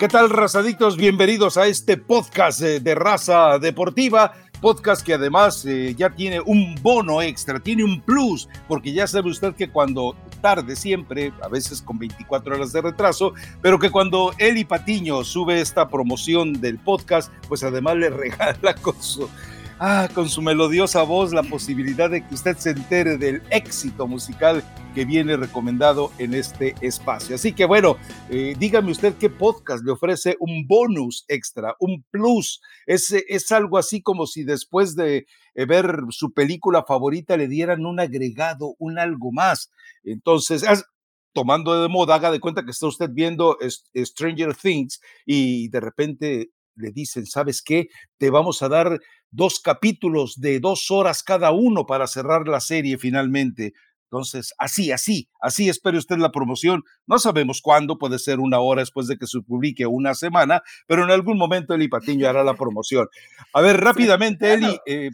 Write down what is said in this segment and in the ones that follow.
¿Qué tal, razaditos? Bienvenidos a este podcast de, Raza Deportiva. Podcast que además eh, ya tiene un bono extra, tiene un plus, porque ya sabe usted que cuando tarde siempre, a veces con 24 horas de retraso, pero que cuando Eli Patiño sube esta promoción del podcast, pues además le regala con su ah, con su melodiosa voz, la posibilidad de que usted se entere del éxito musical que viene recomendado en este espacio. Así que bueno, eh, dígame usted qué podcast le ofrece un bonus extra, un plus. Es, es algo así como si después de eh, ver su película favorita le dieran un agregado, un algo más. Entonces, tomando de moda, haga de cuenta que está usted viendo Stranger Things y de repente le dicen, ¿sabes qué? Te vamos a dar dos capítulos de dos horas cada uno para cerrar la serie finalmente. Entonces, así, así, así espere usted la promoción. No sabemos cuándo, puede ser una hora después de que se publique una semana, pero en algún momento Eli Patiño hará la promoción. A ver, rápidamente, Eli, eh,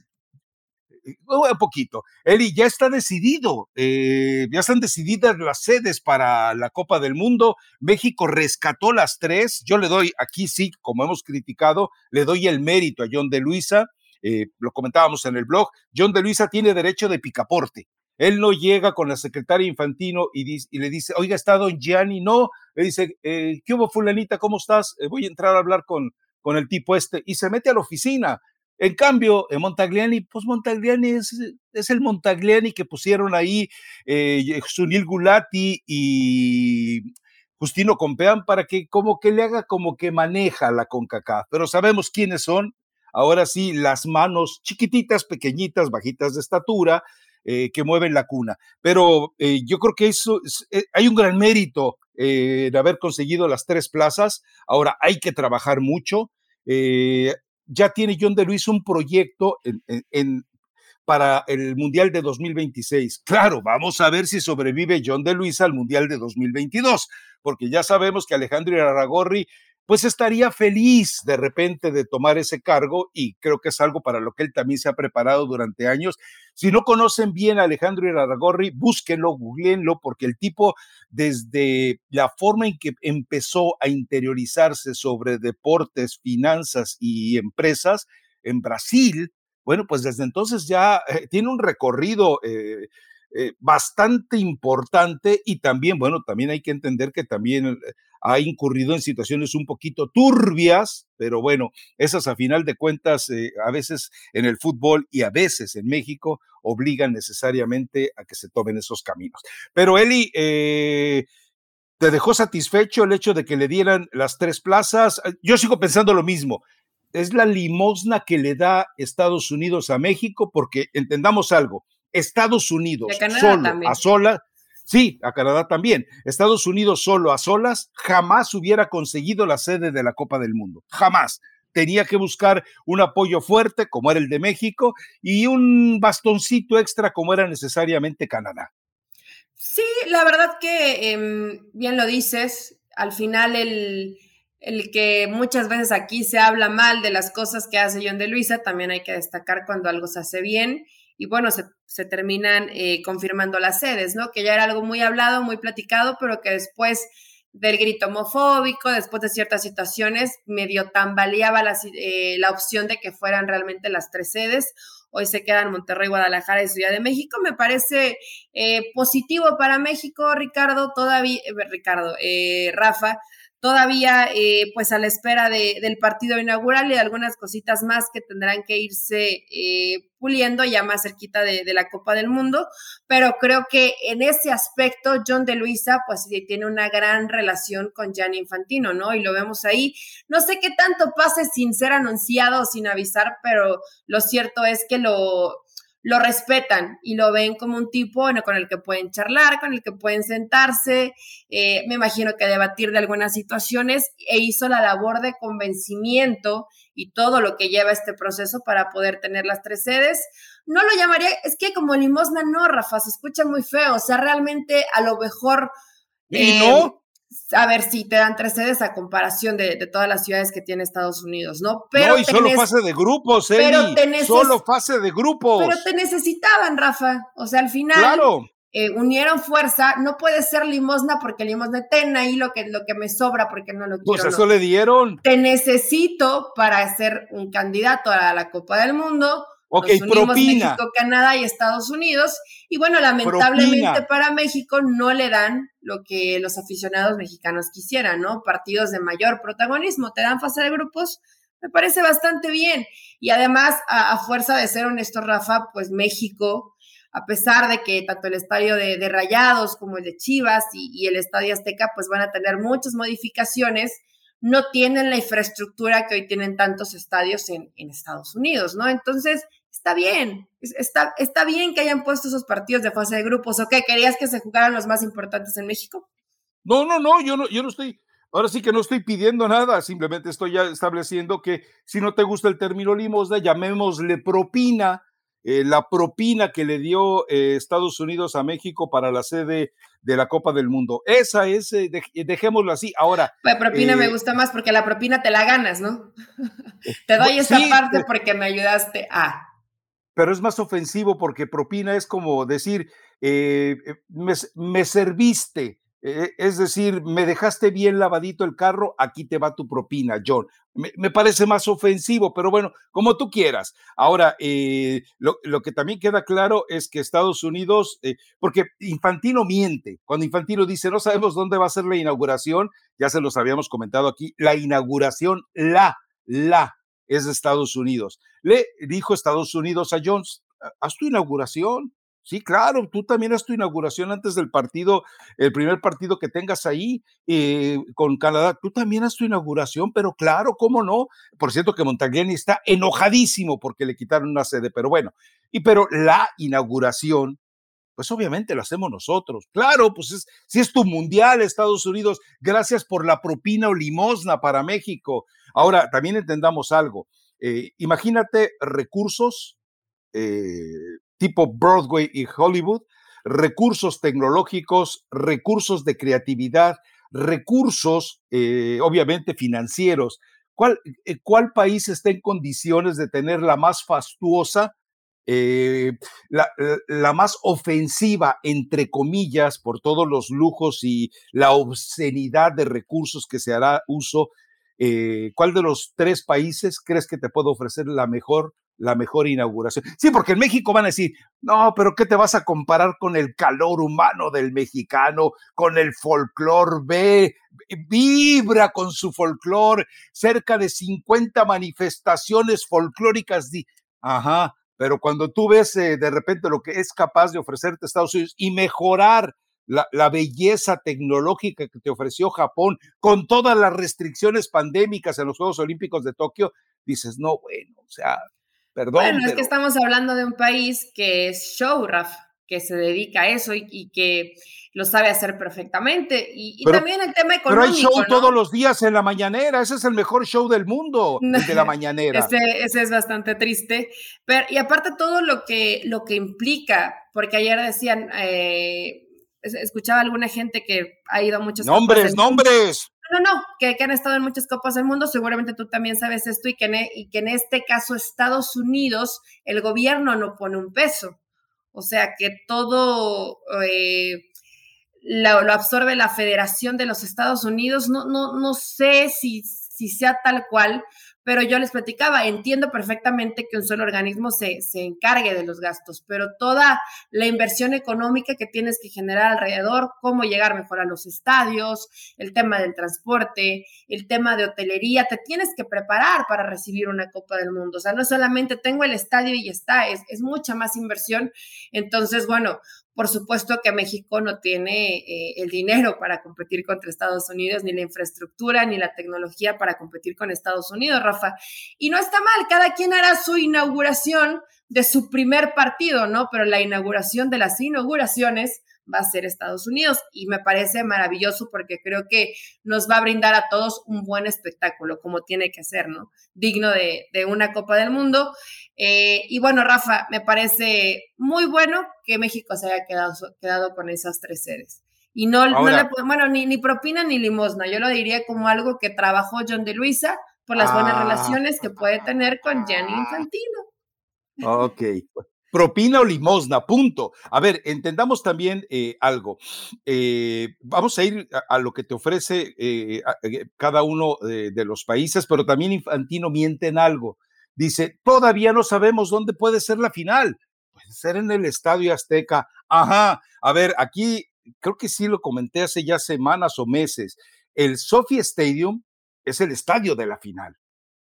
un poquito. Eli, ya está decidido, eh, ya están decididas las sedes para la Copa del Mundo. México rescató las tres. Yo le doy, aquí sí, como hemos criticado, le doy el mérito a John de Luisa. Eh, lo comentábamos en el blog. John de Luisa tiene derecho de picaporte. Él no llega con la secretaria Infantino y, le dice, oiga, está don Gianni. No, le dice, eh, ¿qué hubo, fulanita? ¿Cómo estás? voy a entrar a hablar con, con el tipo este. Y se mete a la oficina en cambio, en Montagliani, pues Montagliani es, es el Montagliani que pusieron ahí eh, Sunil Gulati y Justino Compeán para que como que le haga como que maneja la CONCACAF. Pero sabemos quiénes son. Ahora sí, las manos chiquititas, pequeñitas, bajitas de estatura, eh, que mueven la cuna. Pero eh, yo creo que eso eh, hay un gran mérito de haber conseguido las tres plazas. Ahora hay que trabajar mucho ya tiene John de Luis un proyecto para el Mundial de 2026. Claro, vamos a ver si sobrevive John de Luis al Mundial de 2022, porque ya sabemos que Alejandro Aragorri pues estaría feliz de repente de tomar ese cargo y creo que es algo para lo que él también se ha preparado durante años. Si no conocen bien a Alejandro Iraragorri, búsquenlo, googleenlo, porque el tipo desde la forma en que empezó a interiorizarse sobre deportes, finanzas y empresas en Brasil, bueno, pues desde entonces ya eh, tiene un recorrido eh, eh, bastante importante y también, bueno, también hay que entender que también ha incurrido en situaciones un poquito turbias, pero bueno, esas a final de cuentas eh, a veces en el fútbol y a veces en México obligan necesariamente a que se tomen esos caminos. Pero Eli, ¿te dejó satisfecho el hecho de que le dieran las tres plazas? Yo sigo pensando lo mismo. Es la limosna que le da Estados Unidos a México, porque entendamos algo, Estados Unidos solo a solas, sí, a Canadá también, Estados Unidos solo a solas jamás hubiera conseguido la sede de la Copa del Mundo, jamás. Tenía que buscar un apoyo fuerte como era el de México y un bastoncito extra como era necesariamente Canadá. Sí, la verdad que em, bien lo dices, al final el, el que muchas veces aquí se habla mal de las cosas que hace John de Luisa, también hay que destacar cuando algo se hace bien y bueno, se, terminan eh, confirmando las sedes, ¿no? Que ya era algo muy hablado, muy platicado, pero que después del grito homofóbico, después de ciertas situaciones, medio tambaleaba la, eh, la opción de que fueran realmente las tres sedes. Hoy se quedan Monterrey, Guadalajara y Ciudad de México. Me parece eh, positivo para México, Ricardo, todavía, Ricardo, Rafa, todavía eh, pues a la espera del partido inaugural y de algunas cositas más que tendrán que irse eh, puliendo ya más cerquita de, la Copa del Mundo, pero creo que en ese aspecto John de Luisa pues tiene una gran relación con Gianni Infantino, ¿no? Y lo vemos ahí. No sé qué tanto pase sin ser anunciado o sin avisar, pero lo cierto es que lo lo respetan y lo ven como un tipo bueno, con el que pueden charlar, con el que pueden sentarse, eh, me imagino que debatir de algunas situaciones e hizo la labor de convencimiento y todo lo que lleva este proceso para poder tener las tres sedes. No lo llamaría, es que como limosna no, Rafa, se escucha muy feo, o sea, realmente a lo mejor... ¿Y no? A ver si te dan tres sedes a comparación de, todas las ciudades que tiene Estados Unidos, ¿no? Pero no, y solo fase de grupos, Eli. Solo fase de grupos. Pero te necesitaban, Rafa. O sea, al final. Claro. eh, unieron fuerza, no puede ser limosna porque limosna, ten ahí lo que, lo que me sobra porque no lo pues quiero. Pues eso le dieron. Te necesito para ser un candidato a la Copa del Mundo. Ok, propina. México, Canadá y Estados Unidos. Y bueno, lamentablemente para México no le dan lo que los aficionados mexicanos quisieran, ¿no? Partidos de mayor protagonismo, te dan fase de grupos, me parece bastante bien. Y además, a, fuerza de ser honesto, Rafa, pues México, a pesar de que tanto el estadio de, Rayados como el de Chivas y, el estadio Azteca, pues van a tener muchas modificaciones, no tienen la infraestructura que hoy tienen tantos estadios en, Estados Unidos, ¿no? Entonces, está bien, está, está bien que hayan puesto esos partidos de fase de grupos, ¿o qué? ¿Querías que se jugaran los más importantes en México? No, no, no, yo no, yo no estoy, Ahora sí que no estoy pidiendo nada, simplemente estoy ya estableciendo que si no te gusta el término limosna, llamémosle propina, eh, la propina que le dio eh, Estados Unidos a México para la sede de la Copa del Mundo. Esa es, eh, dejémoslo así. Ahora. La propina me gusta más porque la propina te la ganas, ¿no? te doy esa parte porque me ayudaste a. Pero es más ofensivo porque propina es como decir, me, me serviste e, es decir, me dejaste bien lavadito el carro, aquí te va tu propina, John. Me, parece más ofensivo, pero bueno, como tú quieras. Ahora, eh, lo, que también queda claro es que Estados Unidos, eh, porque Infantino miente, cuando Infantino dice, no sabemos dónde va a ser la inauguración, ya se los habíamos comentado aquí, la inauguración, la, la, es de Estados Unidos. Le dijo Estados Unidos a Jones, haz tu inauguración, Sí, claro, tú también haz tu inauguración antes del partido, el primer partido que tengas ahí eh, con Canadá. Tú también haz tu inauguración, pero claro, ¿cómo no? Por cierto que Montagliani está enojadísimo porque le quitaron una sede, pero bueno, y pero la inauguración, pues obviamente la hacemos nosotros. Claro, pues si es tu mundial, Estados Unidos, gracias por la propina o limosna para México. Ahora, también entendamos algo. Eh, imagínate recursos eh, tipo Broadway y Hollywood, recursos tecnológicos, recursos de creatividad, recursos, eh, obviamente, financieros. ¿Cuál, ¿Cuál, país está en condiciones de tener la más fastuosa, eh, la, la, más ofensiva, entre comillas, por todos los lujos y la obscenidad de recursos que se hará uso? ¿Cuál de los tres países crees que te puede ofrecer la mejor la mejor inauguración. Sí, porque en México van a decir, no, pero ¿qué te vas a comparar con el calor humano del mexicano, con el folclor? Ve, vibra con su folclor, cerca de 50 manifestaciones folclóricas. Ajá, pero cuando tú ves eh, de repente lo que es capaz de ofrecerte Estados Unidos y mejorar la, la, belleza tecnológica que te ofreció Japón con todas las restricciones pandémicas en los Juegos Olímpicos de Tokio, dices, no, bueno, o sea, bueno, es que estamos hablando de un país que es show, Raf, que se dedica a eso y, que lo sabe hacer perfectamente. Y, también el tema económico. Pero hay show todos los días en la mañanera, ese es el mejor show del mundo, el de la mañanera. ese, es bastante triste. Pero, y aparte todo lo que, lo que implica, porque ayer decían, eh, escuchaba alguna gente que ha ido a muchos... Nombres, nombres. No, no, que, han estado en muchas copas del mundo, seguramente tú también sabes esto y que, en, e, y que en este caso Estados Unidos, el gobierno no pone un peso. O sea que todo eh, lo, absorbe la Federación de los Estados Unidos. No, no, no sé si, si sea tal cual, pero yo les platicaba, entiendo perfectamente que un solo organismo se, se, encargue de los gastos, pero toda la inversión económica que tienes que generar alrededor, cómo llegar mejor a los estadios, el tema del transporte, el tema de hotelería, te tienes que preparar para recibir una Copa del Mundo. O sea, no solamente tengo el estadio y está, es, es mucha más inversión. Entonces, bueno, por supuesto que México no tiene eh, el dinero para competir contra Estados Unidos, ni la infraestructura, ni la tecnología para competir con Estados Unidos, Rafa. Y no está mal, cada quien hará su inauguración de su primer partido, ¿no? Pero la inauguración de las inauguraciones va a ser Estados Unidos y me parece maravilloso porque creo que nos va a brindar a todos un buen espectáculo, como tiene que ser, ¿no? Digno de, una Copa del Mundo. Eh, y bueno, Rafa, me parece muy bueno que México se haya quedado, quedado con esas tres sedes. Y no, no le, bueno, ni, ni propina ni limosna, yo lo diría como algo que trabajó John de Luisa por las buenas ah. relaciones que puede tener con Gianni Infantino. Ok, propina o limosna, punto. A ver, entendamos también eh, algo. Eh, vamos a ir a, lo que te ofrece eh, cada uno de los países, pero también Infantino miente en algo. Dice, todavía no sabemos dónde puede ser la final. Puede ser en el Estadio Azteca. Ajá, a ver, aquí creo que sí lo comenté hace ya semanas o meses. El Sophie Stadium es el estadio de la final.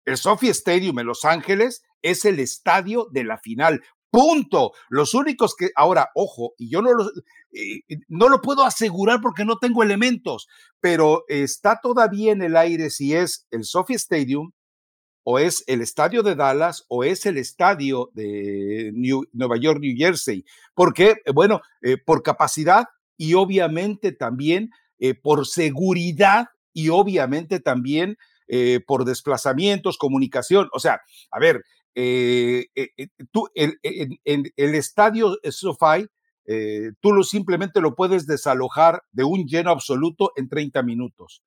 El Sophie Stadium en Los Ángeles es el estadio de la final. Punto. Los únicos que, ahora, ojo, y yo no lo, no lo puedo asegurar porque no tengo elementos, pero está todavía en el aire si es el Sophie Stadium o es el estadio de Dallas o es el estadio de Nueva York, New Jersey. Porque, bueno, eh, por capacidad y obviamente también eh, por seguridad y obviamente también eh, por desplazamientos, comunicación. O sea, a ver, eh, tú, el, el estadio SoFi, tú lo, simplemente lo puedes desalojar de un lleno absoluto en 30 minutos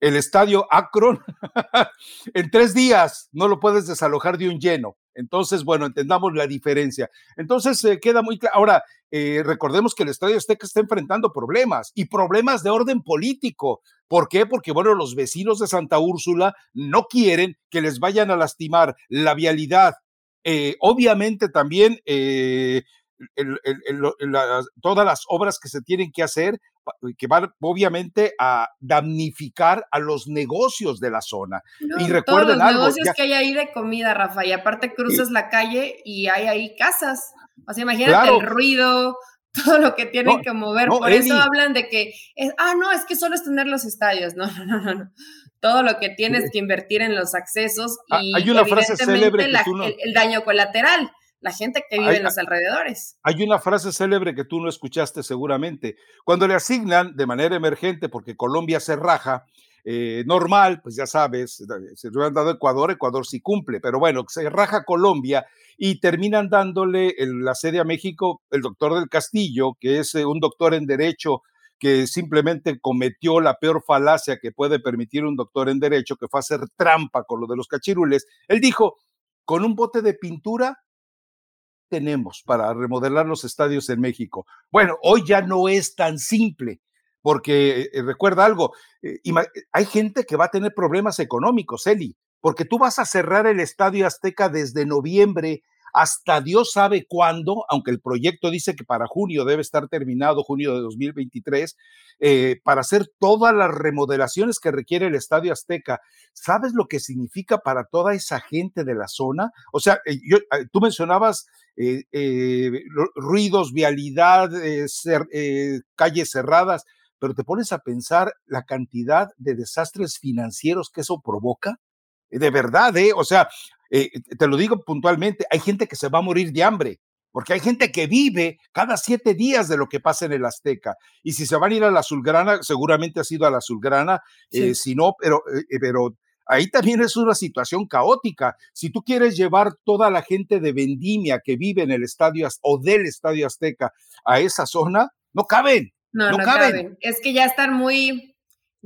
el estadio Akron, en tres días no lo puedes desalojar de un lleno. Entonces, bueno, entendamos la diferencia. Entonces, eh, queda muy claro. Ahora, eh, recordemos que el Estadio Azteca está enfrentando problemas y problemas de orden político. ¿Por qué? Porque, bueno, los vecinos de Santa Úrsula no quieren que les vayan a lastimar la vialidad. Eh, obviamente también todas las obras que se tienen que hacer que van obviamente a damnificar a los negocios de la zona. y recuerden todos los negocios que hay ahí de comida, Rafa, y aparte cruzas la calle y hay ahí casas. O sea, imagínate el ruido, todo lo que tienen que mover. Por eso hablan de que, ah, no, es que solo es tener los estadios. No, no, no, no. Todo lo que tienes que invertir en los accesos ah, y hay una frase célebre el daño colateral la gente que vive en los alrededores. Hay una frase célebre que tú no escuchaste seguramente. Cuando le asignan de manera emergente, porque Colombia se raja, eh, normal, pues ya sabes, se lo han dado Ecuador, Ecuador sí cumple, pero bueno, se raja Colombia y terminan dándole la sede a México el doctor del Castillo, que es eh, un doctor en Derecho que simplemente cometió la peor falacia que puede permitir un doctor en Derecho, que fue hacer trampa con lo de los cachirules. Él dijo, con un bote de pintura tenemos para remodelar los estadios en México? Bueno, hoy ya no es tan simple, porque eh, recuerda algo, eh, hay gente que va a tener problemas económicos, Eli, porque tú vas a cerrar el Estadio Azteca desde noviembre hasta Dios sabe cuándo, aunque el proyecto dice que para junio debe estar terminado, junio de 2023, eh, para hacer todas las remodelaciones que requiere el Estadio Azteca. ¿Sabes lo que significa para toda esa gente de la zona? O sea, eh, eh, tú mencionabas ruidos, vialidad, calles cerradas, pero te pones a pensar la cantidad de desastres financieros que eso provoca. De verdad, ¿eh? O sea, eh, te lo digo puntualmente, hay gente que se va a morir de hambre, porque hay gente que vive cada siete días de lo que pasa en el Azteca. Y si se van a ir a la Azulgrana, seguramente ha sido a la Azulgrana, eh, si no, pero, eh, pero ahí también es una situación caótica. Si tú quieres llevar toda la gente de Vendimia que vive en el estadio o del estadio Azteca a esa zona, no caben. No, no, caben. Es que ya están muy,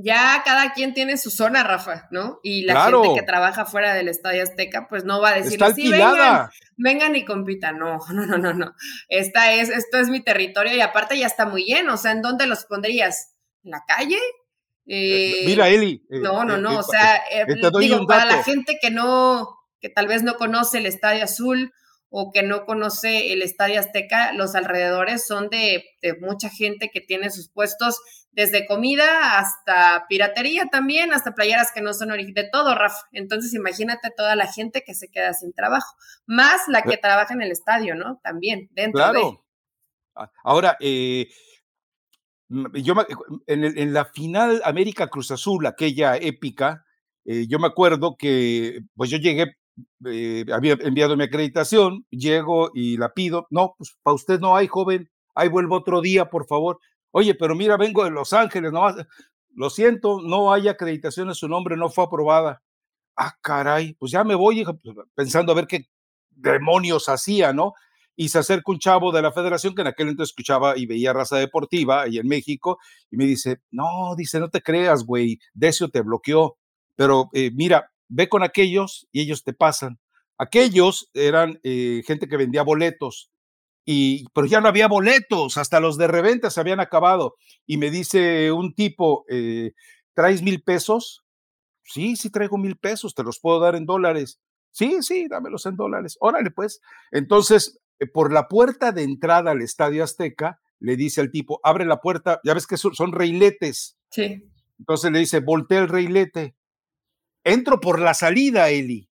ya cada quien tiene su zona, Rafa, ¿no? Y la gente que trabaja fuera del Estadio Azteca, pues no va a decir, sí, vengan, vengan y compitan. No, no, no, no, no. Esta es, esto es mi territorio y aparte ya está muy lleno. O sea, ¿en dónde los pondrías? ¿En la calle? Eh, Mira, Eli. Eh, no, no, eh, no. o sea, digo, para la gente que no, que tal vez no conoce el Estadio Azul o que no conoce el Estadio Azteca, los alrededores son de, mucha gente que tiene sus puestos desde comida hasta piratería también, hasta playeras que no son de todo, Rafa. Entonces imagínate toda la gente que se queda sin trabajo, más la que trabaja en el estadio, ¿no? También, dentro claro. Ahora, eh, yo en, la final América Cruz Azul, aquella épica, eh, yo me acuerdo que pues yo llegué eh, había enviado mi acreditación, llego y la pido. No, pues para usted no hay, joven. Ahí vuelvo otro día, por favor. Oye, pero mira, vengo de Los Ángeles, no Lo siento, no hay acreditación en su nombre, no fue aprobada. Ah, caray, pues ya me voy pues, pensando a ver qué demonios hacía, ¿no? Y se acerca un chavo de la federación que en aquel entonces escuchaba y veía raza deportiva ahí en México y me dice, no, dice, no te creas, güey, Decio te bloqueó, pero eh, mira, ve con aquellos y ellos te pasan. Aquellos eran eh, gente que vendía boletos. y, pero ya no había boletos, hasta los de reventa se habían acabado. Y me dice un tipo, eh, ¿traes mil pesos? Sí, sí traigo mil pesos, te los puedo dar en dólares. Sí, sí, dámelos en dólares. Órale, pues. Entonces, eh, por la puerta de entrada al Estadio Azteca, le dice al tipo, abre la puerta, ya ves que son, son reiletes. Sí. Entonces le dice, voltea el reilete. Entro por la salida, Eli.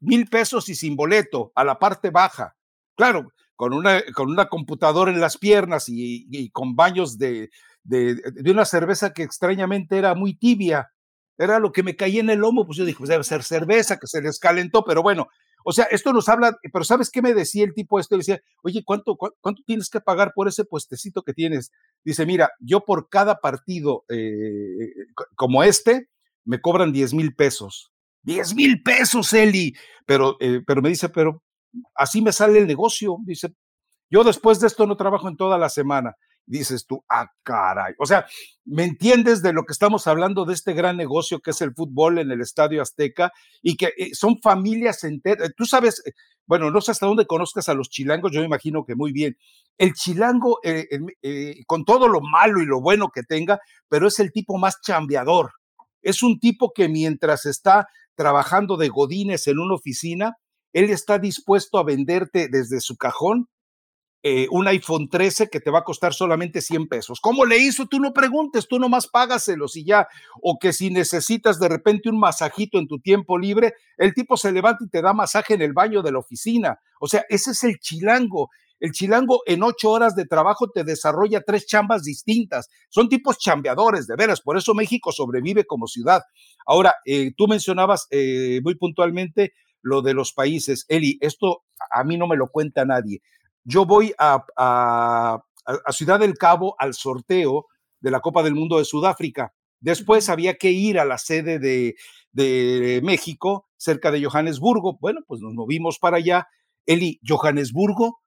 Mil pesos y sin boleto, a la parte baja. Claro, con una, con una computadora en las piernas y, con baños de, de, una cerveza que extrañamente era muy tibia. Era lo que me caía en el lomo, pues yo dije, pues debe ser cerveza que se les calentó, pero bueno, o sea, esto nos habla, pero ¿sabes qué me decía el tipo este? Le decía, oye, ¿cuánto, ¿cuánto tienes que pagar por ese puestecito que tienes? Dice, mira, yo por cada partido eh, como este, me cobran 10 mil pesos. 10 mil pesos, Eli. Pero, eh, pero me dice, pero así me sale el negocio. Dice, yo después de esto no trabajo en toda la semana. Dices tú, ah, caray. O sea, ¿me entiendes de lo que estamos hablando de este gran negocio que es el fútbol en el Estadio Azteca y que eh, son familias enteras? Tú sabes, eh, bueno, no sé hasta dónde conozcas a los chilangos, yo me imagino que muy bien. El chilango, eh, con todo lo malo y lo bueno que tenga, pero es el tipo más chambeador. Es un tipo que mientras está trabajando de godines en una oficina, él está dispuesto a venderte desde su cajón eh, un iPhone 13 que te va a costar solamente 100 pesos. ¿Cómo le hizo? Tú no preguntes, tú nomás págaselos y ya. O que si necesitas de repente un masajito en tu tiempo libre, el tipo se levanta y te da masaje en el baño de la oficina. O sea, ese es el chilango. El chilango en ocho horas de trabajo te desarrolla tres chambas distintas. Son tipos chambeadores, de veras. Por eso México sobrevive como ciudad. Ahora, eh, tú mencionabas eh, muy puntualmente lo de los países. Eli, esto a mí no me lo cuenta nadie. Yo voy a, a, Ciudad del Cabo al sorteo de la Copa del Mundo de Sudáfrica. Después había que ir a la sede de, de, México, cerca de Johannesburgo. Bueno, pues nos movimos para allá. Eli, Johannesburgo,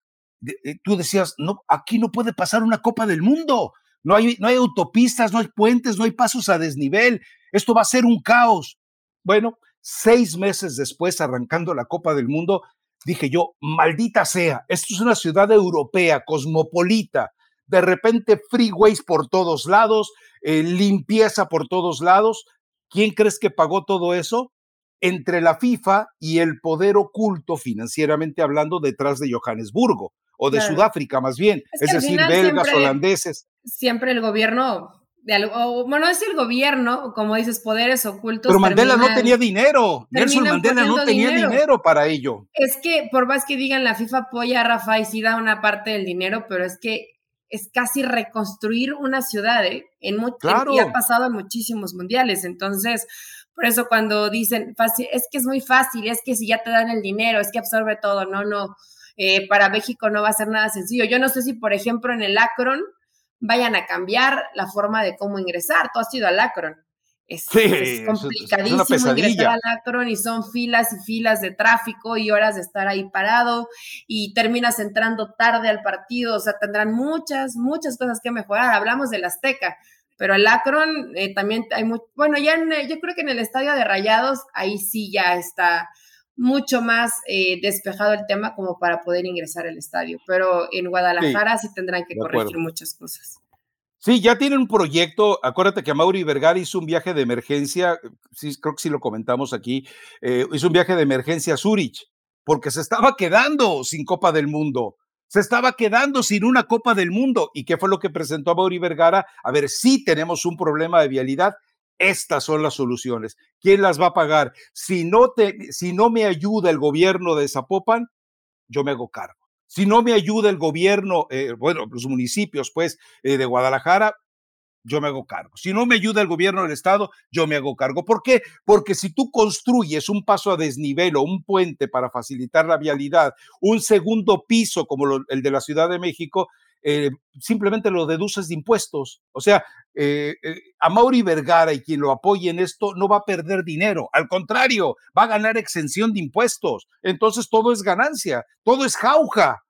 tú decías, no, aquí no puede pasar una Copa del Mundo. No hay, no hay autopistas, no hay puentes, no hay pasos a desnivel. Esto va a ser un caos. Bueno, seis meses después, arrancando la Copa del Mundo, dije yo, maldita sea, esto es una ciudad europea, cosmopolita, de repente freeways por todos lados, eh, limpieza por todos lados. ¿Quién crees que pagó todo eso? Entre la FIFA y el poder oculto, financieramente hablando, detrás de Johannesburgo, o de Sudáfrica más bien, es, decir, belgas, holandeses. Siempre el gobierno de algo, bueno, es el gobierno, como dices, poderes ocultos. Pero Mandela no tenía dinero. Nelson Mandela no tenía dinero. para ello. Es que, por más que digan, la FIFA apoya a Rafa y sí da una parte del dinero, pero es que es casi reconstruir una ciudad, ¿eh? En y ha pasado en muchísimos mundiales. Entonces, por eso cuando dicen fácil, es que es muy fácil, es que si ya te dan el dinero, es que absorbe todo. No, no. Eh, para México no va a ser nada sencillo. Yo no sé si, por ejemplo, en el Akron vayan a cambiar la forma de cómo ingresar. Tú has ido al Akron. Es, complicadísimo ingresar al Akron y son filas y filas de tráfico y horas de estar ahí parado y terminas entrando tarde al partido. O sea, tendrán muchas, muchas cosas que mejorar. Hablamos del Azteca, pero el Akron eh, también hay muy, bueno, ya yo creo que en el estadio de Rayados ahí sí ya está mucho más eh, despejado el tema como para poder ingresar al estadio. Pero en Guadalajara sí, tendrán que corregir muchas cosas. Sí, ya tienen un proyecto. Acuérdate que Mauri Vergara hizo un viaje de emergencia, sí, creo que sí lo comentamos aquí, eh, hizo un viaje de emergencia a Zurich, porque se estaba quedando sin Copa del Mundo. Se estaba quedando sin una Copa del Mundo. ¿Y qué fue lo que presentó a Mauri Vergara? A ver, sí tenemos un problema de vialidad, estas son las soluciones. ¿Quién las va a pagar? Si no, te, si no me ayuda el gobierno de Zapopan, yo me hago cargo. Si no me ayuda el gobierno, eh, bueno, los municipios, pues, eh, de Guadalajara, yo me hago cargo. Si no me ayuda el gobierno del estado, yo me hago cargo. ¿Por qué? Porque si tú construyes un paso a desnivel o un puente para facilitar la vialidad, un segundo piso como el de la Ciudad de México, eh, simplemente lo deduces de impuestos. O sea, eh, eh, a Mauri Vergara y quien lo apoye en esto no va a perder dinero, al contrario, va a ganar exención de impuestos. Entonces todo es ganancia, todo es jauja.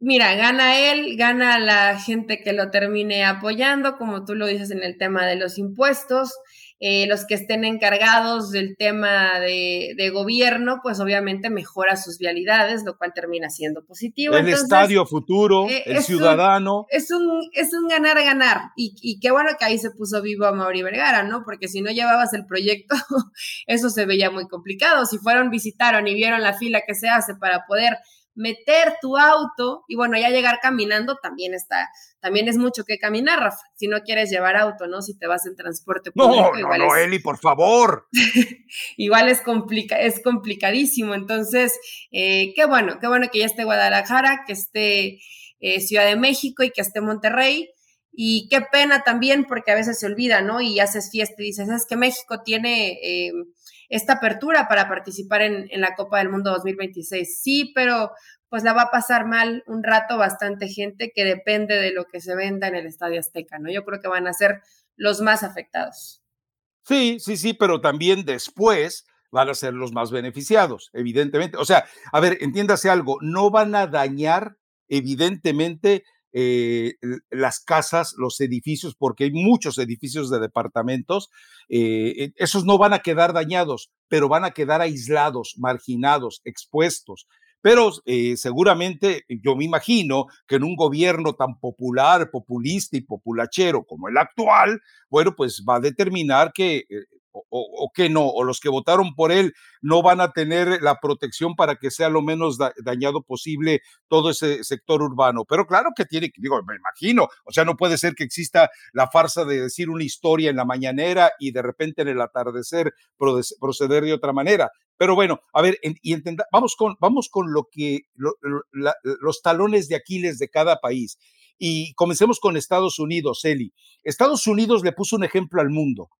Mira, gana él, gana la gente que lo termine apoyando, como tú lo dices en el tema de los impuestos. Eh, los que estén encargados del tema de, gobierno, pues obviamente mejora sus vialidades, lo cual termina siendo positivo. El estadio futuro, eh, el ciudadano. es un es un ganar-ganar y, y, qué bueno que ahí se puso vivo a Mauri Vergara, ¿no? Porque si no llevabas el proyecto, eso se veía muy complicado. Si fueron, visitaron y vieron la fila que se hace para poder meter tu auto y bueno, ya llegar caminando también está, también es mucho que caminar, Rafa, si no quieres llevar auto, ¿no? Si te vas en transporte público. No, igual no, Eli, por favor. igual es, complica es complicadísimo, entonces, eh, qué bueno, qué bueno que ya esté Guadalajara, que esté eh, Ciudad de México y que esté Monterrey. Y qué pena también, porque a veces se olvida, ¿no? Y haces fiesta y dices, es que México tiene eh, esta apertura para participar en, la Copa del Mundo 2026. Sí, pero pues la va a pasar mal un rato bastante gente que depende de lo que se venda en el Estadio Azteca, ¿no? Yo creo que van a ser los más afectados. Sí, sí, sí, pero también después van a ser los más beneficiados, evidentemente. O sea, a ver, entiéndase algo, no van a dañar, evidentemente, eh, las casas, los edificios, porque hay muchos edificios de departamentos, eh, eh, esos no van a quedar dañados, pero van a quedar aislados, marginados, expuestos. Pero seguramente yo me imagino que en un gobierno tan popular, populista y populachero como el actual, bueno, pues va a determinar que o, que no, o los que votaron por él no van a tener la protección para que sea lo menos dañado posible todo ese sector urbano. Pero claro que tiene, digo, me imagino, o sea, no puede ser que exista la farsa de decir una historia en la mañanera y de repente en el atardecer proceder de otra manera. Pero bueno, a ver, y vamos con, vamos con lo que, los talones de Aquiles de cada país. Y comencemos con Estados Unidos, Eli. Estados Unidos le puso un ejemplo al mundo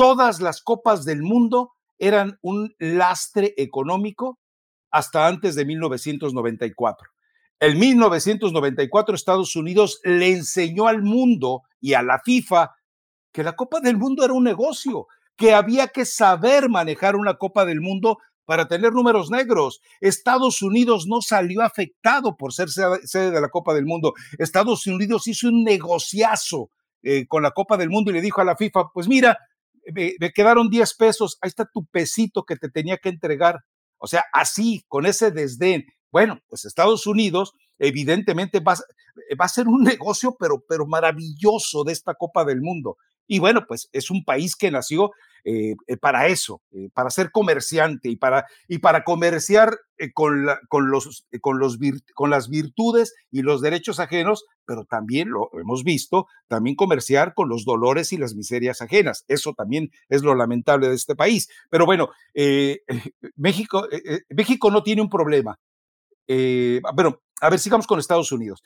todas las copas del mundo eran un lastre económico hasta antes de 1994. En 1994 Estados Unidos le enseñó al mundo y a la FIFA que la Copa del Mundo era un negocio, que había que saber manejar una Copa del Mundo para tener números negros. Estados Unidos no salió afectado por ser sede de la Copa del Mundo. Estados Unidos hizo un negociazo eh, con la Copa del Mundo y le dijo a la FIFA, pues mira, me, quedaron 10 pesos, ahí está tu pesito que te tenía que entregar. O sea, así, con ese desdén. Bueno, pues Estados Unidos evidentemente va, va a ser un negocio, pero, pero maravilloso de esta Copa del Mundo. Y bueno, pues es un país que nació eh, eh, para eso, eh, para ser comerciante y para, y para comerciar con, con, los, con, los con las virtudes y los derechos ajenos, pero también lo hemos visto, también comerciar con los dolores y las miserias ajenas. Eso también es lo lamentable de este país. Pero bueno, México, México no tiene un problema. bueno, a ver, sigamos con Estados Unidos.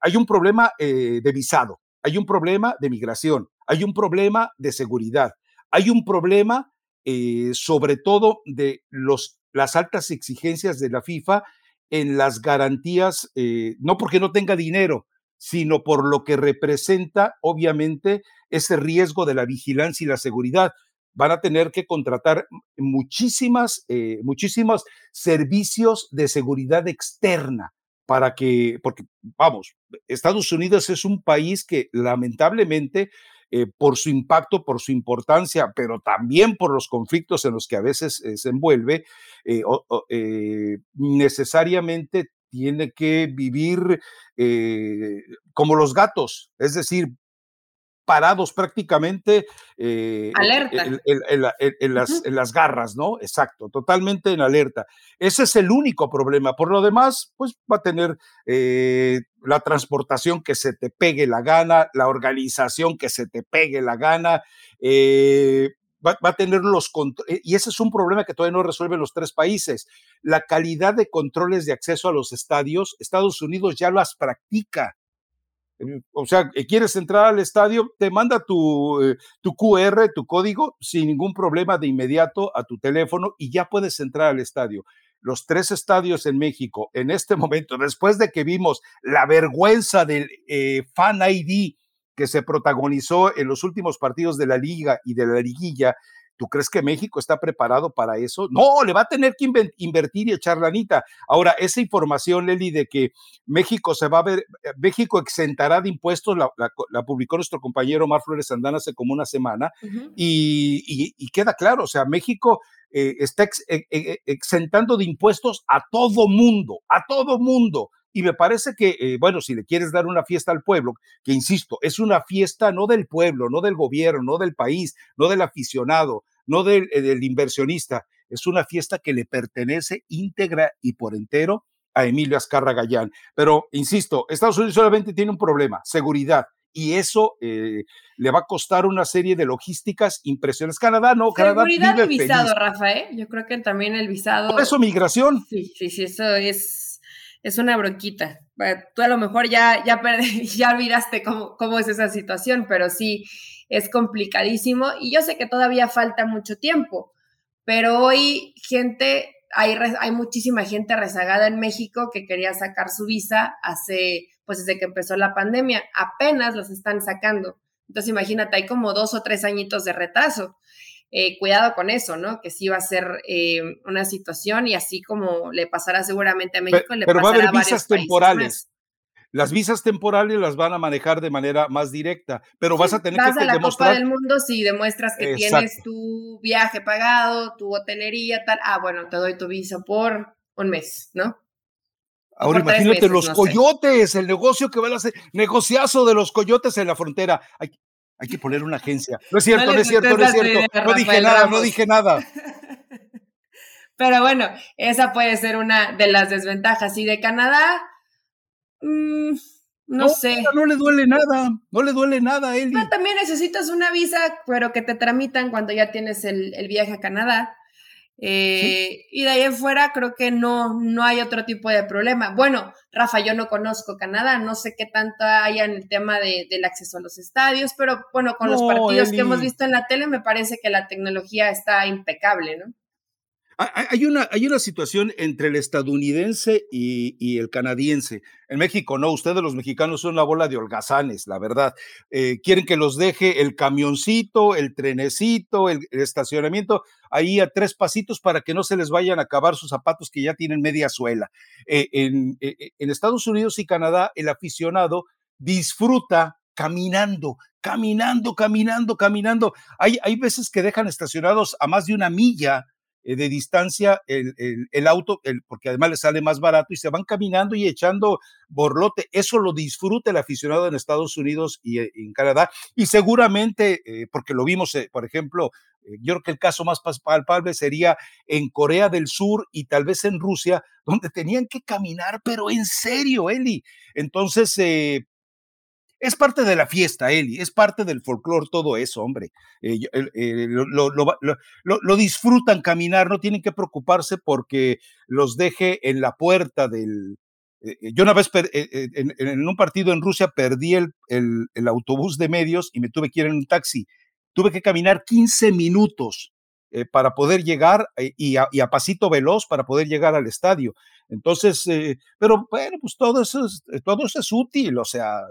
hay un problema de visado, hay un problema de migración, hay un problema de seguridad, hay un problema, eh, sobre todo, de los, las altas exigencias de la FIFA en las garantías, eh, no porque no tenga dinero, sino por lo que representa, obviamente, ese riesgo de la vigilancia y la seguridad. Van a tener que contratar muchísimas, eh, muchísimos servicios de seguridad externa para que, porque, vamos, Estados Unidos es un país que lamentablemente eh, por su impacto, por su importancia, pero también por los conflictos en los que a veces eh, se envuelve, eh, necesariamente tiene que vivir como los gatos, es decir, parados prácticamente en, las, en, las, garras, ¿no? Exacto, totalmente en alerta. Ese es el único problema. Por lo demás, pues va a tener eh, la transportación que se te pegue la gana, la organización que se te pegue la gana. Eh, va, va, a tener los controles, y ese es un problema que todavía no resuelven los tres países. La calidad de controles de acceso a los estadios, Estados Unidos ya las practica o sea, eh, quieres entrar al estadio, te manda tu, eh, tu QR, tu código, sin ningún problema de inmediato a tu teléfono y ya puedes entrar al estadio. Los tres estadios en México, en este momento, después de que vimos la vergüenza del eh, Fan ID que se protagonizó en los últimos partidos de la liga y de la liguilla, ¿Tú crees que México está preparado para eso? No, le va a tener que invertir y echar la anita. Ahora, esa información, Leli, de que México se va a ver, eh, México exentará de impuestos, la, publicó nuestro compañero Omar Flores Andana hace como una semana, y, queda claro, o sea, México eh, está eh, exentando de impuestos a todo mundo, a todo mundo. Y me parece que, bueno, si le quieres dar una fiesta al pueblo, que insisto, es una fiesta no del pueblo, no del gobierno, no del país, no del aficionado, no del, del inversionista, es una fiesta que le pertenece íntegra y por entero a Emilio Azcarra Gallán. Pero, insisto, Estados Unidos solamente tiene un problema, seguridad. Y eso eh, le va a costar una serie de logísticas impresionantes. Canadá no, Canadá Seguridad y visado, Rafael. ¿eh? Yo creo que también el visado. Por eso migración. Sí, sí, sí, eso es, es una bronquita. Tú a lo mejor ya, ya, ya olvidaste cómo, cómo es esa situación, pero sí es complicadísimo. Y yo sé que todavía falta mucho tiempo, pero hoy gente hay, muchísima gente rezagada en México que quería sacar su visa hace, pues desde que empezó la pandemia. Apenas los están sacando. Entonces, imagínate, hay como dos o tres añitos de retraso. Eh, cuidado con eso, ¿no? Que sí va a ser eh, una situación y así como le pasará seguramente a México, pero, le pero va a haber visas temporales. Las visas temporales las van a manejar de manera más directa, pero vas a tener vas que a la demostrar. Copa del Mundo si demuestras que tienes tu viaje pagado, tu hotelería, tal. Ah, bueno, te doy tu visa por un mes, ¿no? Ahora imagínate los coyotes, el negocio que van a hacer, negociazo de los coyotes en la frontera. Hay que poner una agencia. No es cierto, no, es cierto, no es cierto. no dije nada, no dije nada. Pero bueno, esa puede ser una de las desventajas. Y de Canadá, Mm, no, sé. No le duele nada, no le duele nada a él. también necesitas una visa, pero que te tramitan cuando ya tienes el, viaje a Canadá. Eh, y de ahí en fuera creo que no, no hay otro tipo de problema. Bueno, Rafa, yo no conozco Canadá, no sé qué tanto hay en el tema del acceso a los estadios, pero bueno, con los partidos que hemos visto en la tele me parece que la tecnología está impecable, ¿no? Hay una, hay una situación entre el estadounidense y, el canadiense. En México no, ustedes los mexicanos son una bola de holgazanes, la verdad. Eh, quieren que los deje el camioncito, el trenecito, el, estacionamiento ahí a tres pasitos para que no se les vayan a acabar sus zapatos que ya tienen media suela. Eh, en, eh, en Estados Unidos y Canadá, el aficionado disfruta caminando, caminando, caminando, caminando. Hay, hay veces que dejan estacionados a más de una milla de distancia el, el, auto, el, porque además le sale más barato y se van caminando y echando borlote. Eso lo disfruta el aficionado en Estados Unidos y eh, en Canadá. Y seguramente, eh, porque lo vimos, por ejemplo, yo creo que el caso más palpable sería en Corea del Sur y tal vez en Rusia, donde tenían que caminar, pero en serio, Eli. Entonces, es parte de la fiesta, Eli, es parte del folclore todo eso, hombre. Eh, eh, lo, disfrutan caminar, no tienen que preocuparse porque los deje en la puerta del... Eh, yo una vez en, un partido en Rusia perdí el, autobús de medios y me tuve que ir en un taxi. Tuve que caminar 15 minutos para poder llegar y a, y, a, pasito veloz para poder llegar al estadio. Entonces, pero bueno, pues todo eso, es, todo eso es útil, o sea,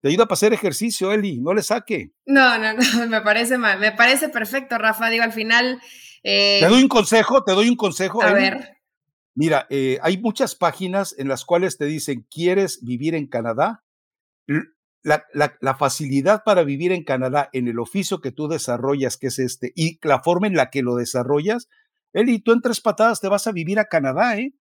te ayuda para hacer ejercicio, Eli, no le saque. No, no, no, me parece mal, me parece perfecto, Rafa. Digo, al final. te doy un consejo, te doy un consejo. A ver. Mira, eh, hay muchas páginas en las cuales te dicen, ¿quieres vivir en Canadá? La, la, facilidad para vivir en Canadá en el oficio que tú desarrollas, que es este, y la forma en la que lo desarrollas, Eli, tú en tres patadas te vas a vivir a Canadá, ¿eh?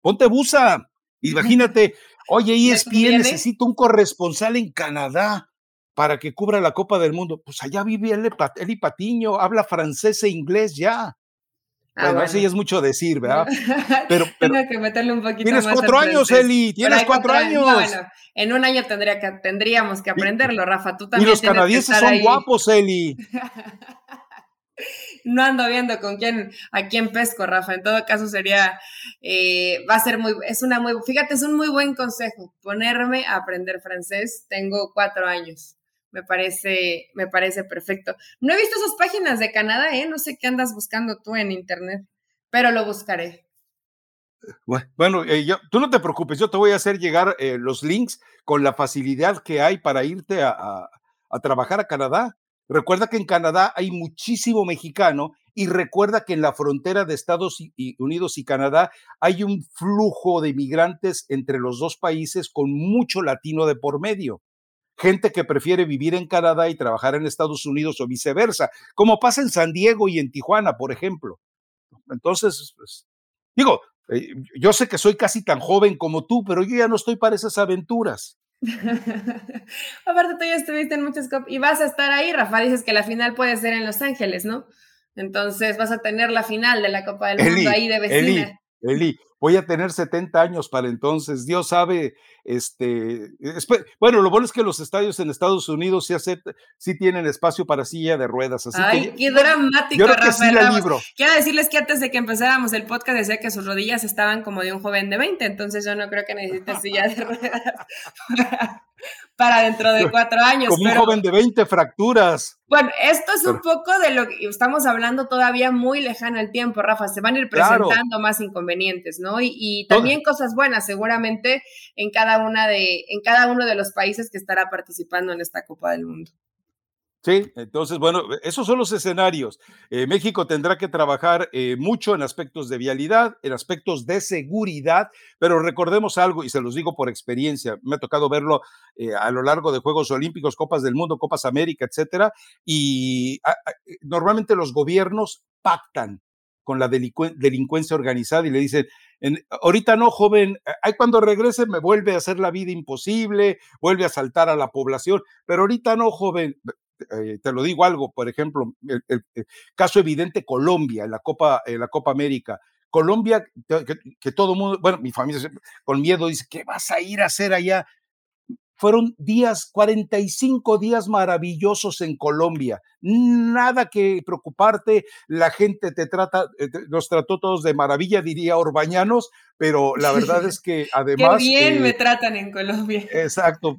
Ponte busa. Imagínate, oye, ESPN necesito un corresponsal en Canadá para que cubra la Copa del Mundo. Pues allá vive Eli Patiño, habla francés e inglés ya. Ah, bueno, ya es mucho decir, ¿verdad? Pero, Tengo que meterle un poquito tienes cuatro años, Eli, tienes cuatro, años. bueno, en un año tendría que, tendríamos que aprenderlo, Rafa. Tú también. Y los canadienses son guapos, Eli. no ando viendo con quién, a quién pesco, Rafa. En todo caso sería, eh, va a ser muy, es una muy, fíjate, es un muy buen consejo, ponerme a aprender francés. Tengo cuatro años. Me parece, me parece perfecto. No he visto esas páginas de Canadá, ¿eh? No sé qué andas buscando tú en internet, pero lo buscaré. Bueno, eh, tú no te preocupes, yo te voy a hacer llegar eh, los links con la facilidad que hay para irte a trabajar a Canadá. Recuerda que en Canadá hay muchísimo mexicano y recuerda que en la frontera de Estados Unidos y Canadá hay un flujo de migrantes entre los dos países con mucho latino de por medio. Gente que prefiere vivir en Canadá y trabajar en Estados Unidos o viceversa, como pasa en San Diego y en Tijuana, por ejemplo. Entonces, pues, digo, eh, yo sé que soy casi tan joven como tú, pero yo ya no estoy para esas aventuras. Aparte, tú ya estuviste en muchas copas y vas a estar ahí, Rafa. Dices que la final puede ser en Los Ángeles, ¿no? Entonces vas a tener la final de la Copa del Mundo ahí de vecina. Eli, voy a tener 70 años para entonces. Dios sabe, este, bueno, lo bueno es que los estadios en Estados Unidos sí, sí tienen espacio para silla de ruedas. Así Ay, qué dramático, Rafael. Quiero decirles que antes de que empezáramos el podcast decía que sus rodillas estaban como de un joven de 20, entonces yo no creo que necesites silla de ruedas para dentro de cuatro años. Como un joven de 20 fracturas. Bueno, esto es un poco de lo que estamos hablando todavía muy lejano el tiempo, Rafa. Se van a ir presentando más inconvenientes, ¿no? Y, también cosas buenas, seguramente, en cada una de, en cada uno de los países que estará participando en esta Copa del Mundo. Sí, entonces, bueno, esos son los escenarios. Eh, México tendrá que trabajar eh, mucho en aspectos de vialidad, en aspectos de seguridad, pero recordemos algo, y se los digo por experiencia, me ha tocado verlo eh, a lo largo de Juegos Olímpicos, Copas del Mundo, Copas América, etcétera, y normalmente los gobiernos pactan con la delincuencia organizada y le dicen, ahorita no, joven, ahí cuando regrese me vuelve a hacer la vida imposible, vuelve a saltar a la población, pero ahorita no, joven, eh, te lo digo algo, por ejemplo, el, caso evidente Colombia en la Copa, en la Copa América. Colombia, que, todo el mundo, bueno, mi familia con miedo dice, ¿qué vas a ir a hacer allá? Fueron días, 45 días maravillosos en Colombia. Nada que preocuparte, la gente te trata, eh, nos trató todos de maravilla, diría Orbañanos, pero la verdad es que además... Qué bien me tratan en Colombia. Exacto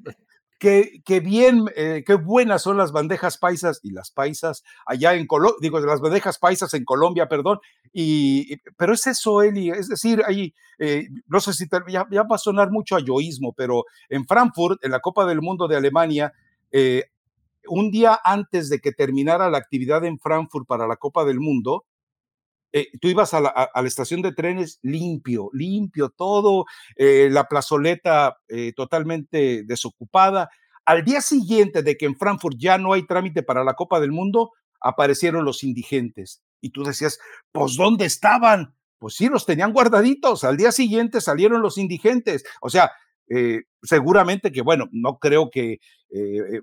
qué, bien, eh, qué buenas son las bandejas paisas y las paisas allá en Colombia, digo, las bandejas paisas en Colombia, perdón, y, pero es eso, Eli, es decir, ahí, eh, no sé si ya, va a sonar mucho a yoísmo, pero en Frankfurt, en la Copa del Mundo de Alemania, eh, un día antes de que terminara la actividad en Frankfurt para la Copa del Mundo, eh, tú ibas a la, estación de trenes limpio, limpio, todo, eh, la plazoleta eh, totalmente desocupada. Al día siguiente de que en Frankfurt ya no hay trámite para la Copa del Mundo, aparecieron los indigentes. Y tú decías, pues ¿dónde estaban? Pues sí, los tenían guardaditos. Al día siguiente salieron los indigentes. O sea, seguramente que, bueno, no creo que,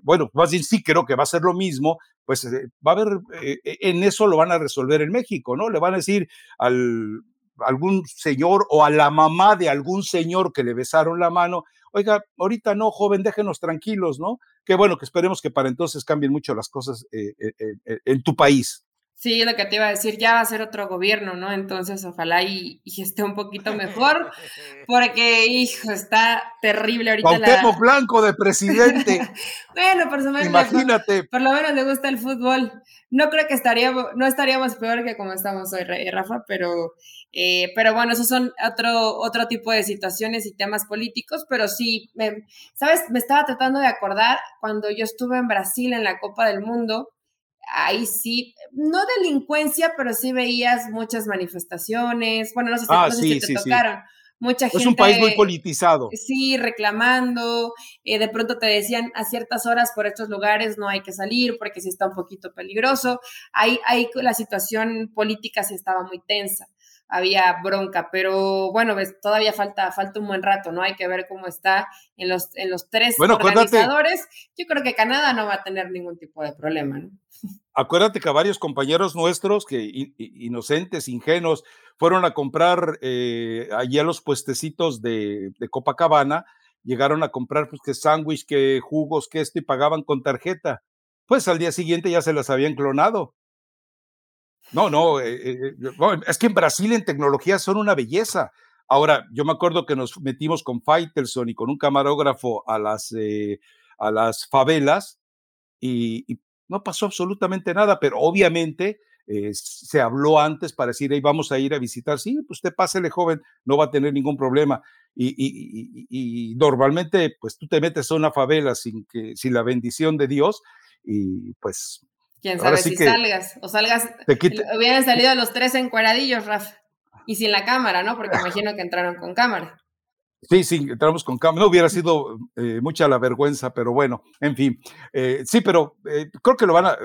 bueno, más bien sí creo que va a ser lo mismo, pues eh, va a haber, eh, eh, en eso lo van a resolver en México, ¿no? Le van a decir al algún señor o a la mamá de algún señor que le besaron la mano, oiga, ahorita no, joven, déjenos tranquilos, ¿no? Qué bueno, que esperemos que para entonces cambien mucho las cosas en tu país. Sí, lo que te iba a decir, ya va a ser otro gobierno, ¿no? Entonces, ojalá y, esté un poquito mejor, porque, hijo, está terrible ahorita. Cuauhtémoc Blanco de presidente. bueno, por, menos Imagínate. por lo menos le gusta el fútbol. No creo que estaríamos, no estaríamos peor que como estamos hoy, Rafa, pero, eh, pero bueno, esos son otro, otro tipo de situaciones y temas políticos, pero sí, ¿sabes? Me estaba tratando de acordar cuando yo estuve en Brasil en la Copa del Mundo, ahí sí, no delincuencia, pero sí veías muchas manifestaciones, bueno, no sé, ah, si te tocaron. Mucha gente. Es un país muy politizado. Sí, reclamando. Eh, de pronto te decían a ciertas horas por estos lugares no hay que salir porque sí está un poquito peligroso. Ahí, ahí la situación política sí estaba muy tensa había bronca, pero bueno, ves, todavía falta, falta un buen rato, ¿no? Hay que ver cómo está en los, en los tres organizadores. Yo creo que Canadá no va a tener ningún tipo de problema, ¿no? Acuérdate que varios compañeros nuestros, que inocentes, ingenuos, fueron a comprar eh, allí a los puestecitos de, de Copacabana, llegaron a comprar pues que sándwich, que jugos, que esto y pagaban con tarjeta. Pues al día siguiente ya se las habían clonado. No, no, eh, eh, eh, es que en Brasil en tecnología son una belleza. Ahora, yo me acuerdo que nos metimos con Faitelson y con un camarógrafo a las, a las favelas y, no pasó absolutamente nada, pero obviamente se habló antes para decir, hey, vamos a ir a visitar. Sí, pues usted pásele, joven, no va a tener ningún problema. Y, y, normalmente, pues tú te metes a una favela sin, que, sin la bendición de Dios y pues Quién sabe si salgas o salgas. Hubieran salido los tres encueradillos, Rafa. Y sin la cámara, ¿no? Porque imagino que entraron con cámara. Sí, sí, entramos con cámara. No hubiera sido eh, mucha la vergüenza, pero bueno, en fin. Eh, sí, pero eh, creo que lo van a.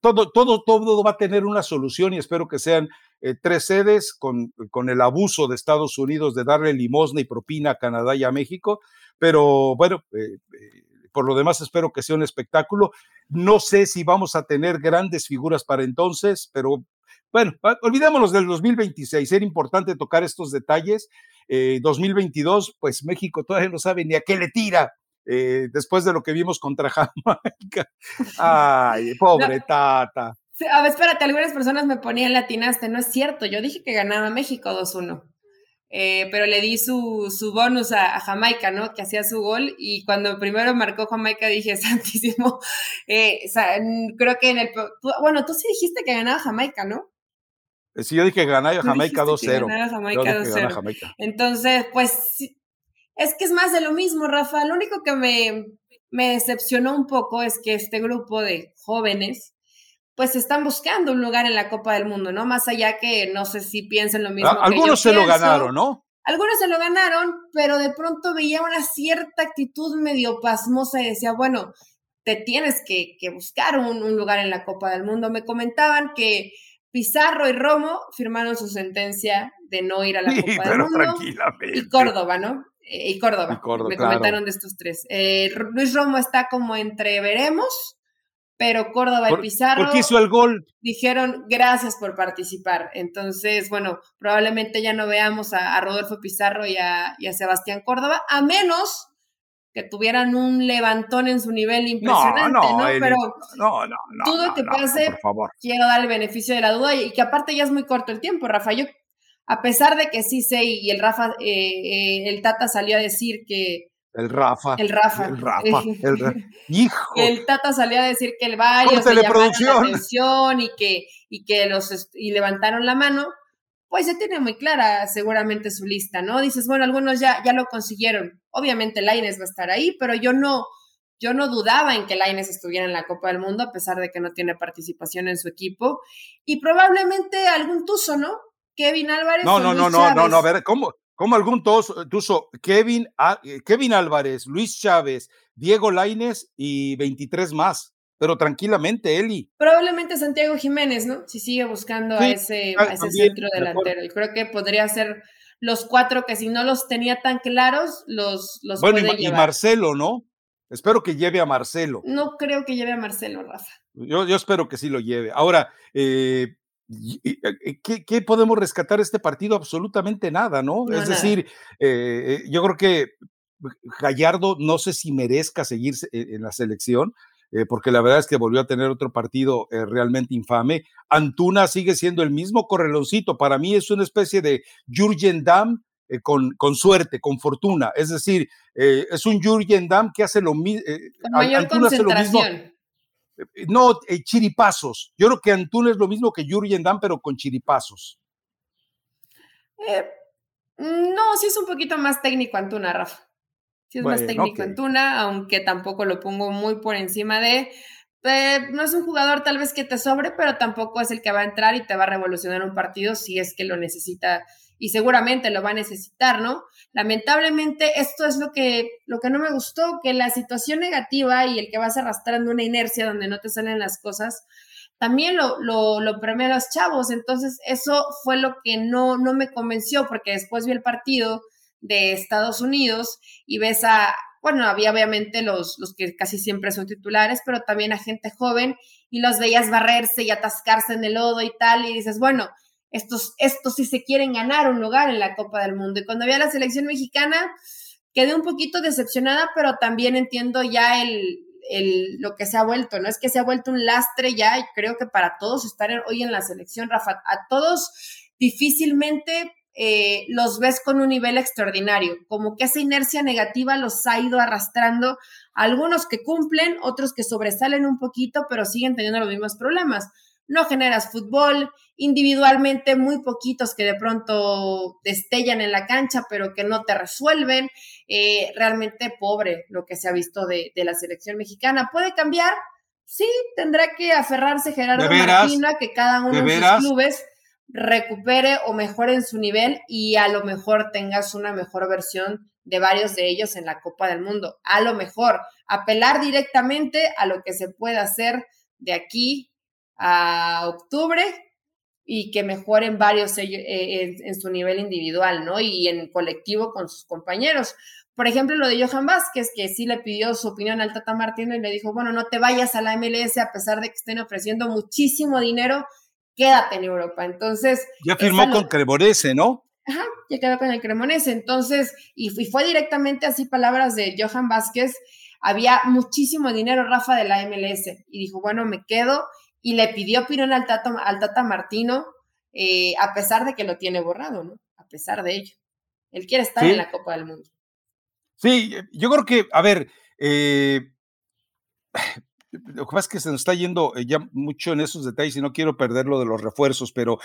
todo, todo, todo va a tener una solución y espero que sean tres sedes con, con el abuso de Estados Unidos de darle limosna y propina a Canadá y a México. Pero bueno, por lo demás espero que sea un espectáculo. No sé si vamos a tener grandes figuras para entonces, pero bueno, olvidémonos del 2026. Era importante tocar estos detalles 2022, eh, pues México todavía no sabe ni a qué le tira. Eh, después de lo que vimos contra Jamaica. Ay, pobre Tata. A ver, espérate, algunas personas me ponían latinaste, no es cierto, yo dije que ganaba México 2-1. Eh, pero le di su, su bonus a, Jamaica, ¿no? Que hacía su gol y cuando primero marcó Jamaica dije, santísimo, creo que en el... Bueno, tú sí dijiste que ganaba Jamaica, ¿no? Sí, yo dije ganaba Jamaica 2-0. Jamaica. Entonces, pues es que es más de lo mismo, Rafa. Lo único que me, me decepcionó un poco es que este grupo de jóvenes pues están buscando un lugar en la Copa del Mundo, ¿no? Más allá que no sé si piensan lo mismo. Algunos se lo ganaron, ¿no? Algunos se lo ganaron, pero de pronto veía una cierta actitud medio pasmosa y decía, bueno, te tienes que, buscar un, un, lugar en la Copa del Mundo. Me comentaban que Pizarro y Romo firmaron su sentencia de no ir a la Copa del Mundo. Y Córdoba, ¿no? Eh, y Córdoba. me comentaron de estos tres. Eh, Luis Romo está como entre veremos, pero Córdoba y Pizarro. Porque hizo el gol. Dijeron gracias por participar. Entonces, bueno, probablemente ya no veamos a, Rodolfo Pizarro y a, y a Sebastián Córdoba, a menos que tuvieran un levantón en su nivel impresionante, ¿no? no, Pero no, no, no, que pase, quiero dar el beneficio de la duda y, que aparte ya es muy corto el tiempo, Rafa. Yo, a pesar de que sí sé y el Rafa, eh, eh, el Tata salió a decir que el Rafa. El Rafa. El Rafa. El Hijo. El Tata salió a decir que el varios se llamaron la atención y que, y que los y levantaron la mano pues ya tiene muy clara seguramente su lista, ¿no? Dices, bueno, algunos ya, ya lo consiguieron. Obviamente Laines va a estar ahí, pero yo no, yo no dudaba en que Laines estuviera en la Copa del Mundo, a pesar de que no tiene participación en su equipo. Y probablemente algún tuzo, ¿no? Kevin Álvarez. No, no, no, no, no, no, a ver, ¿cómo, cómo algún tuzo? Kevin, eh, Kevin Álvarez, Luis Chávez, Diego Laines y 23 más pero tranquilamente, Eli. Probablemente Santiago Jiménez, ¿no? Si sigue buscando a ese, a ese centro delantero. Y creo que podría ser los cuatro que si no los tenía tan claros, los, los bueno, y, Marcelo, ¿no? Espero que lleve a Marcelo. No creo que lleve a Marcelo, Rafa. Yo, yo espero que sí lo lleve. Ahora, eh, eh, ¿qué, podemos rescatar de este partido? Absolutamente nada, ¿no? es decir, eh, yo creo que Gallardo no sé si merezca seguir en la selección. Eh, porque la verdad es que volvió a tener otro partido eh, realmente infame. Antuna sigue siendo el mismo correloncito. Para mí es una especie de Jurgen Damm eh, con, con, suerte, con fortuna. Es decir, es un Jurgen Damm que hace lo mismo. mayor concentración. No, chiripazos. Yo creo que Antuna es lo mismo que Jurgen Damm, pero con chiripazos. no, sí es un poquito más técnico Antuna, Rafa. Sí es más técnico en Tuna, aunque tampoco lo pongo muy por encima de... Eh, no es un jugador tal vez que te sobre, pero tampoco es el que va a entrar y te va a revolucionar un partido si es que lo necesita y seguramente lo va a necesitar, ¿no? Lamentablemente esto es lo que, lo que no me gustó, que la situación negativa y el que vas arrastrando una inercia donde no te salen las cosas, también lo, lo, lo premia a los chavos. Entonces eso fue lo que no, no me convenció porque después vi el partido de Estados Unidos y ves a, bueno, había obviamente los, los que casi siempre son titulares, pero también a gente joven y los veías barrerse y atascarse en el lodo y tal, y dices, bueno, estos, estos sí se quieren ganar un lugar en la Copa del Mundo. Y cuando vi a la selección mexicana, quedé un poquito decepcionada, pero también entiendo ya el, el, lo que se ha vuelto, ¿no? Es que se ha vuelto un lastre ya y creo que para todos estar hoy en la selección, Rafa, a todos difícilmente eh, los ves con un nivel extraordinario, como que esa inercia negativa los ha ido arrastrando, algunos que cumplen, otros que sobresalen un poquito, pero siguen teniendo los mismos problemas. No generas fútbol, individualmente muy poquitos que de pronto destellan en la cancha, pero que no te resuelven. Eh, realmente pobre lo que se ha visto de, de la selección mexicana. Puede cambiar, Sí, tendrá que aferrarse Gerardo Martino a que cada uno de, sus clubes recupere o mejore en su nivel y a lo mejor tengas una mejor versión de varios de ellos en la Copa del Mundo. A lo mejor apelar directamente a lo que se puede hacer de aquí a octubre y que mejoren varios eh, en, su nivel individual, ¿no? Y en colectivo con sus compañeros. Por ejemplo, lo de Johan Vázquez, que sí le pidió su opinión al Tata Martino y le dijo, bueno, no te vayas a la MLS a pesar de que estén ofreciendo muchísimo dinero, quédate en Europa. Entonces... Ya firmó con Cremonese, ¿no? Ajá, ya quedó con el Cremonese. Entonces, y, fue directamente así palabras de Johan Vázquez, había muchísimo dinero, Rafa, de la MLS. Y dijo, bueno, me quedo y le pidió opinión al Tata, al Tata Martino, eh, a pesar de que lo tiene borrado, ¿no? A pesar de ello. Él quiere estar en la Copa del Mundo. Sí, yo creo que, a ver, eh, lo que pasa es que se nos está yendo eh, ya mucho en esos detalles y no quiero perder lo de los refuerzos, pero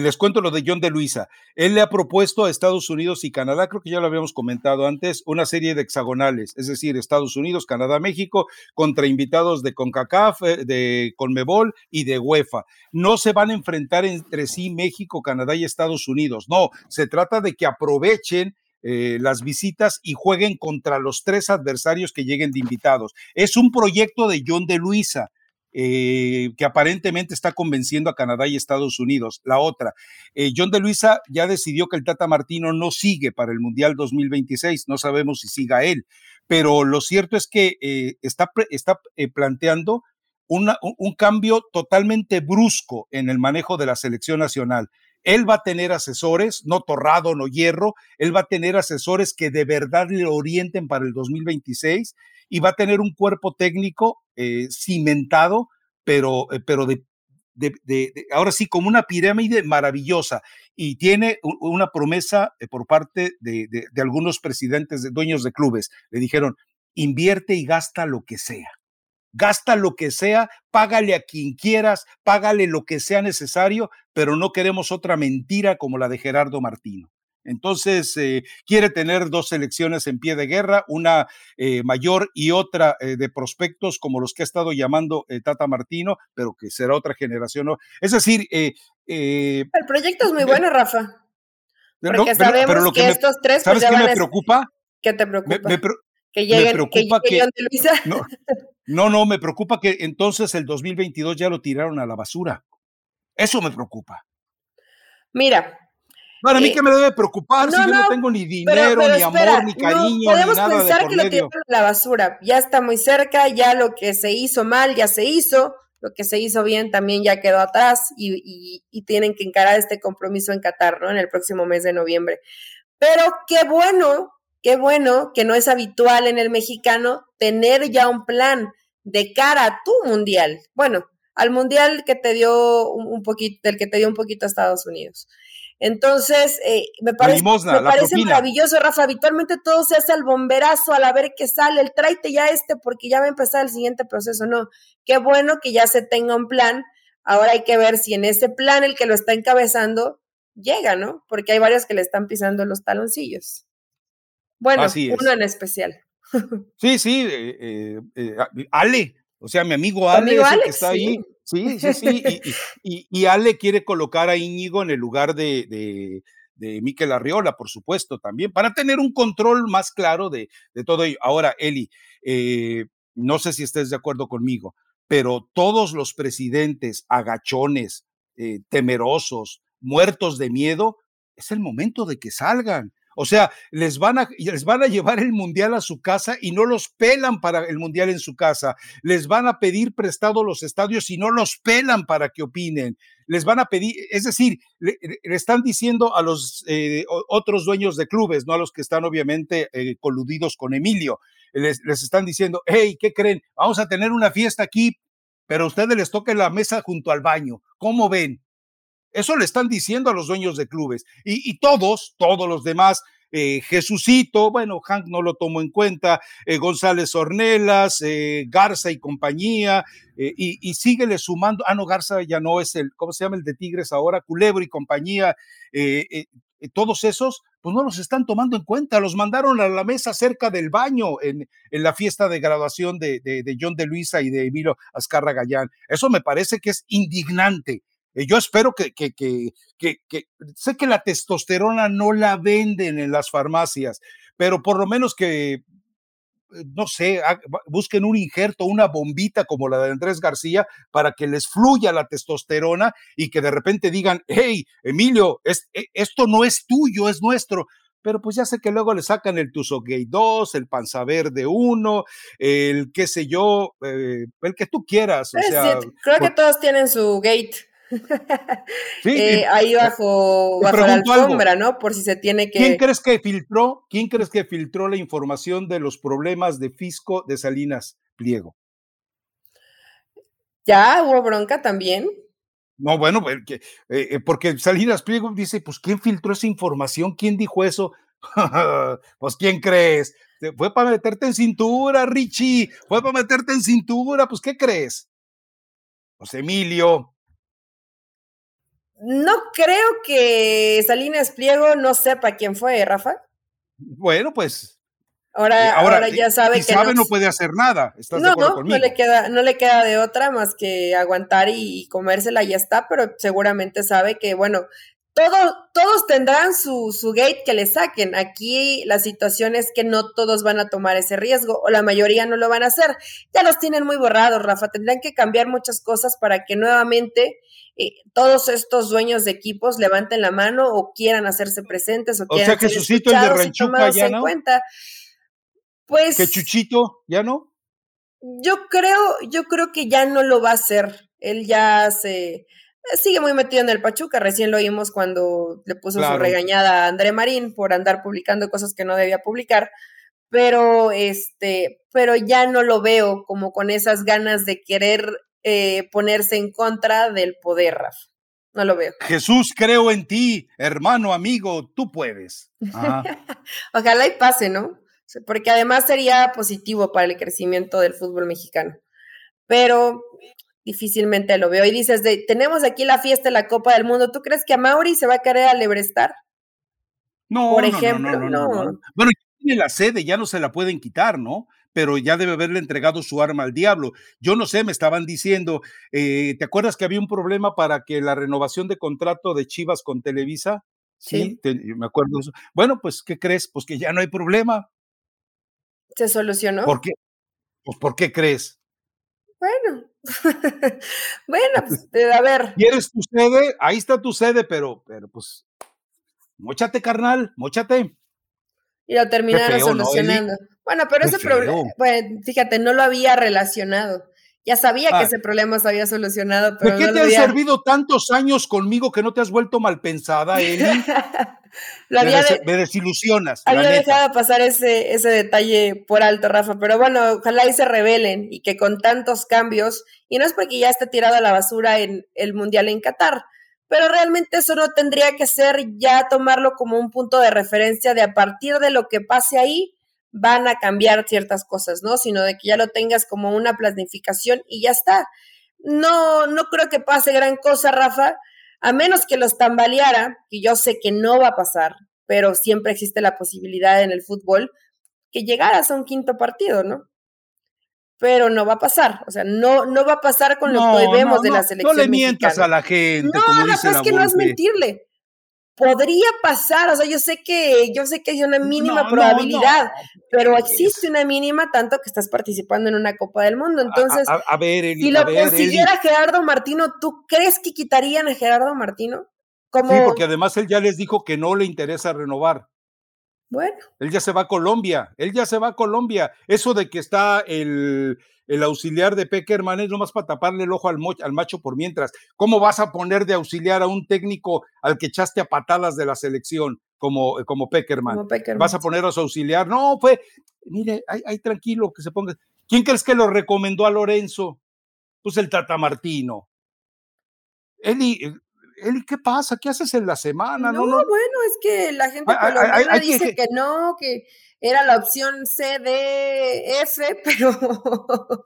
les cuento lo de John de Luisa. Él le ha propuesto a Estados Unidos y Canadá, creo que ya lo habíamos comentado antes, una serie de hexagonales, es decir, Estados Unidos, Canadá, México, contra invitados de CONCACAF, eh, de CONMEBOL y de UEFA. No se van a enfrentar entre sí México, Canadá y Estados Unidos. No, se trata de que aprovechen eh, las visitas y jueguen contra los tres adversarios que lleguen de invitados. Es un proyecto de John de Luisa. Eh, que aparentemente está convenciendo a Canadá y Estados Unidos. La otra, eh, John de Luisa ya decidió que el Tata Martino no sigue para el Mundial 2026, no sabemos si siga él, pero lo cierto es que eh, está, está planteando un cambio totalmente brusco en el manejo de la selección nacional. Él va a tener asesores, no Torrado, no Hierro, él va a tener asesores que de verdad le orienten para el 2026 y va a tener un cuerpo técnico eh, cimentado, pero, eh, pero de, ahora sí, como una pirámide maravillosa. Y tiene una promesa eh, por parte de, algunos presidentes, de dueños de clubes. Le dijeron, invierte y gasta lo que sea gasta lo que sea, págale a quien quieras, págale lo que sea necesario, pero no queremos otra mentira como la de Gerardo Martino. Entonces, eh, quiere tener dos selecciones en pie de guerra, una eh, mayor y otra eh, de prospectos como los que ha estado llamando Tata Martino, pero que será otra generación. Es decir, el proyecto es muy bueno, Rafa. Porque sabemos que, estos tres. Pues, ¿Sabes qué me preocupa? ¿Qué te preocupa? que lleguen, me preocupa que, no, no, me preocupa que entonces el 2022 ya lo tiraron a la basura. Eso me preocupa. Mira, para mí que me debe preocupar si yo no tengo ni dinero, ni amor, ni cariño, ni nada pensar que lo tiraron a la basura. Ya está muy cerca, ya lo que se hizo mal ya se hizo, lo que se hizo bien también ya quedó atrás y, tienen que encarar este compromiso en Qatar, ¿no? En el próximo mes de noviembre. Pero qué bueno, qué bueno que no es habitual en el mexicano tener ya un plan de cara a tu mundial. Bueno, al mundial que te dio un, poquito, del que te dio un poquito a Estados Unidos. Entonces, eh, me parece, me parece maravilloso, Rafa. Habitualmente todo se hace al bomberazo, al a ver qué sale, el tráete ya este porque ya va a empezar el siguiente proceso. No, qué bueno que ya se tenga un plan. Ahora hay que ver si en ese plan el que lo está encabezando llega, ¿no? Porque hay varios que le están pisando los taloncillos. Bueno, uno en especial. Sí, sí, eh, eh, Ale, o sea, mi amigo Ale, que está ahí. Sí, sí, sí. Y, y, Ale quiere colocar a Íñigo en el lugar de, de, de Miquel Arriola, por supuesto, también, para tener un control más claro de, de todo ello. Ahora, Eli, eh, no sé si estés de acuerdo conmigo, pero todos los presidentes agachones, eh, temerosos, muertos de miedo, es el momento de que salgan. O sea, les van, a, les van a llevar el mundial a su casa y no los pelan para el mundial en su casa. Les van a pedir prestado los estadios y no los pelan para que opinen. Les van a pedir, es decir, le, están diciendo a los eh, otros dueños de clubes, no a los que están obviamente eh, coludidos con Emilio, les, les están diciendo, hey, ¿qué creen? Vamos a tener una fiesta aquí, pero a ustedes les toca la mesa junto al baño. ¿Cómo ven? Eso le están diciendo a los dueños de clubes. Y, todos, todos los demás, eh, Jesucito, bueno, Hank no lo tomó en cuenta, eh, González Ornelas, eh, Garza y compañía, y, y, síguele sumando, ah, no, Garza ya no es el, ¿cómo se llama el de Tigres ahora? Culebro y compañía, todos esos, pues no los están tomando en cuenta, los mandaron a la mesa cerca del baño en, la fiesta de graduación de, de, de, John de Luisa y de Emilio Azcarra Gallán. Eso me parece que es indignante. Eh, yo espero que, que, que, que, sé que la testosterona no la venden en las farmacias, pero por lo menos que eh, no sé, busquen un injerto, una bombita como la de Andrés García para que les fluya la testosterona y que de repente digan, hey, Emilio, e, esto no es tuyo, es nuestro. Pero pues ya sé que luego le sacan el Gay 2, el Panza Verde 1, el qué sé yo, eh, el que tú quieras. O sea, creo que todos tienen su gate. Eh, ahí bajo, bajo la alfombra, ¿no? Por si se tiene que. ¿Quién crees que filtró? ¿Quién crees que filtró la información de los problemas de fisco de Salinas Pliego? Ya hubo bronca también. No, bueno, porque, eh, eh, porque Salinas Pliego dice, pues, ¿quién filtró esa información? ¿Quién dijo eso? pues, ¿quién crees? Fue para meterte en cintura, Richie. Fue para meterte en cintura. Pues, ¿qué crees? Pues, Emilio. No creo que Salinas Pliego no sepa quién fue, Rafa. Bueno, pues. Ahora, ahora, ya sabe que sabe no, puede hacer nada. ¿Estás no, de no, no le queda, no le queda de otra más que aguantar y, comérsela y ya está, pero seguramente sabe que, bueno, todo, todos tendrán su, su gate que le saquen. Aquí la situación es que no todos van a tomar ese riesgo o la mayoría no lo van a hacer. Ya los tienen muy borrados, Rafa. Tendrán que cambiar muchas cosas para que nuevamente eh, todos estos dueños de equipos levanten la mano o quieran hacerse presentes o, quieran sea que Susito el de Ranchuca ya no. Cuenta. Pues que Chuchito ya no. Yo creo, yo creo que ya no lo va a hacer. Él ya se sigue muy metido en el Pachuca. Recién lo oímos cuando le puso su regañada a André Marín por andar publicando cosas que no debía publicar. Pero este, pero ya no lo veo como con esas ganas de querer eh, ponerse en contra del poder, Rafa. No lo veo. Jesús, creo en ti, hermano, amigo, tú puedes. Ojalá y pase, ¿no? Porque además sería positivo para el crecimiento del fútbol mexicano. Pero difícilmente lo veo. Y dices, de, tenemos aquí la fiesta de la Copa del Mundo. ¿Tú crees que a Mauri se va a querer alebrestar? No, Por ejemplo, no, no, no, Bueno, tiene la sede, ya no se la pueden quitar, ¿no? Pero ya debe haberle entregado su arma al diablo. Yo no sé, me estaban diciendo, eh, ¿te acuerdas que había un problema para que la renovación de contrato de Chivas con Televisa? Sí, me acuerdo eso. Bueno, pues, ¿qué crees? Pues que ya no hay problema. ¿Se solucionó? ¿Por qué? Pues, ¿por qué crees? Bueno, bueno, pues, a ver. ¿Quieres tu sede? Ahí está tu sede, pero, pero pues, mochate, carnal, mochate. Y lo terminaron solucionando. Bueno, pero ese problema, bueno, fíjate, no lo había relacionado. Ya sabía que ah. ese problema se había solucionado, pero. ¿De qué te han servido tantos años conmigo que no te has vuelto mal pensada, Eli? me, desilusionas. Había dejado pasar ese, ese detalle por alto, Rafa, pero bueno, ojalá y se revelen y que con tantos cambios, y no es porque ya esté tirado a la basura en el Mundial en Qatar, pero realmente eso no tendría que ser ya tomarlo como un punto de referencia de a partir de lo que pase ahí, van a cambiar ciertas cosas, ¿no? Sino de que ya lo tengas como una planificación y ya está. No, no creo que pase gran cosa, Rafa, a menos que los tambaleara, que yo sé que no va a pasar, pero siempre existe la posibilidad en el fútbol que llegaras a un quinto partido, ¿no? Pero no va a pasar, o sea, no, no va a pasar con lo que vemos de la selección. No le mientas a la gente. No, como dice es que no es mentirle podría pasar, o sea, yo sé que, yo sé que hay una mínima probabilidad, pero existe una mínima tanto que estás participando en una Copa del Mundo. Entonces, a, ver, si lo consiguiera Gerardo Martino, ¿tú crees que quitarían a Gerardo Martino? Como... Sí, porque además él ya les dijo que no le interesa renovar. Bueno. Él ya se va a Colombia, él ya se va a Colombia. Eso de que está el, el auxiliar de Peckerman es nomás para taparle el ojo al, al, macho por mientras. ¿Cómo vas a poner de auxiliar a un técnico al que echaste a patadas de la selección como, como, Peckerman? ¿Vas a poner a su auxiliar? No, fue, mire, ahí tranquilo, que se ponga. ¿Quién crees que lo recomendó a Lorenzo? Pues el Tata Martino. Eli, Eli, ¿qué pasa? ¿Qué haces en la semana? No, bueno, es que la gente colombiana dice que... no, que era la opción C, D, F, pero,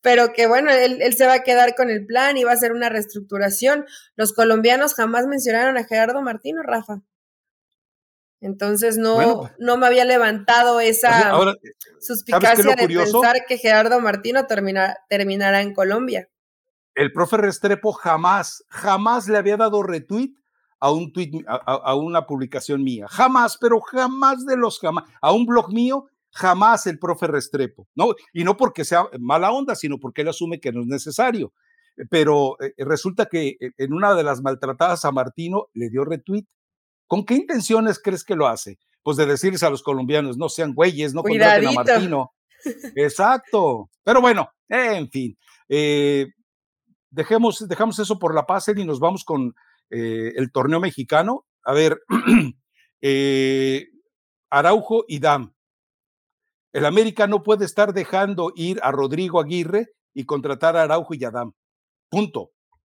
pero que bueno, él, él, se va a quedar con el plan y va a hacer una reestructuración. Los colombianos jamás mencionaron a Gerardo Martino, Rafa. Entonces no, pues no me había levantado esa suspicacia de pensar que Gerardo Martino terminará en Colombia. El profe Restrepo jamás, jamás le había dado retweet a un tweet, a, una publicación mía. Jamás, pero jamás de los jamás. A un blog mío, jamás el profe Restrepo. ¿no? Y no porque sea mala onda, sino porque él asume que no es necesario. Pero eh, resulta que eh, en una de las maltratadas a Martino le dio retweet ¿Con qué intenciones crees que lo hace? Pues de decirles a los colombianos, no sean güeyes, no contraten a Martino. Exacto. Pero bueno, en fin. Eh, dejemos, dejamos eso por la paz y nos vamos con eh, el torneo mexicano. A ver, eh, Araujo y Dam. El América no puede estar dejando ir a Rodrigo Aguirre y contratar a Araujo y a. Punto.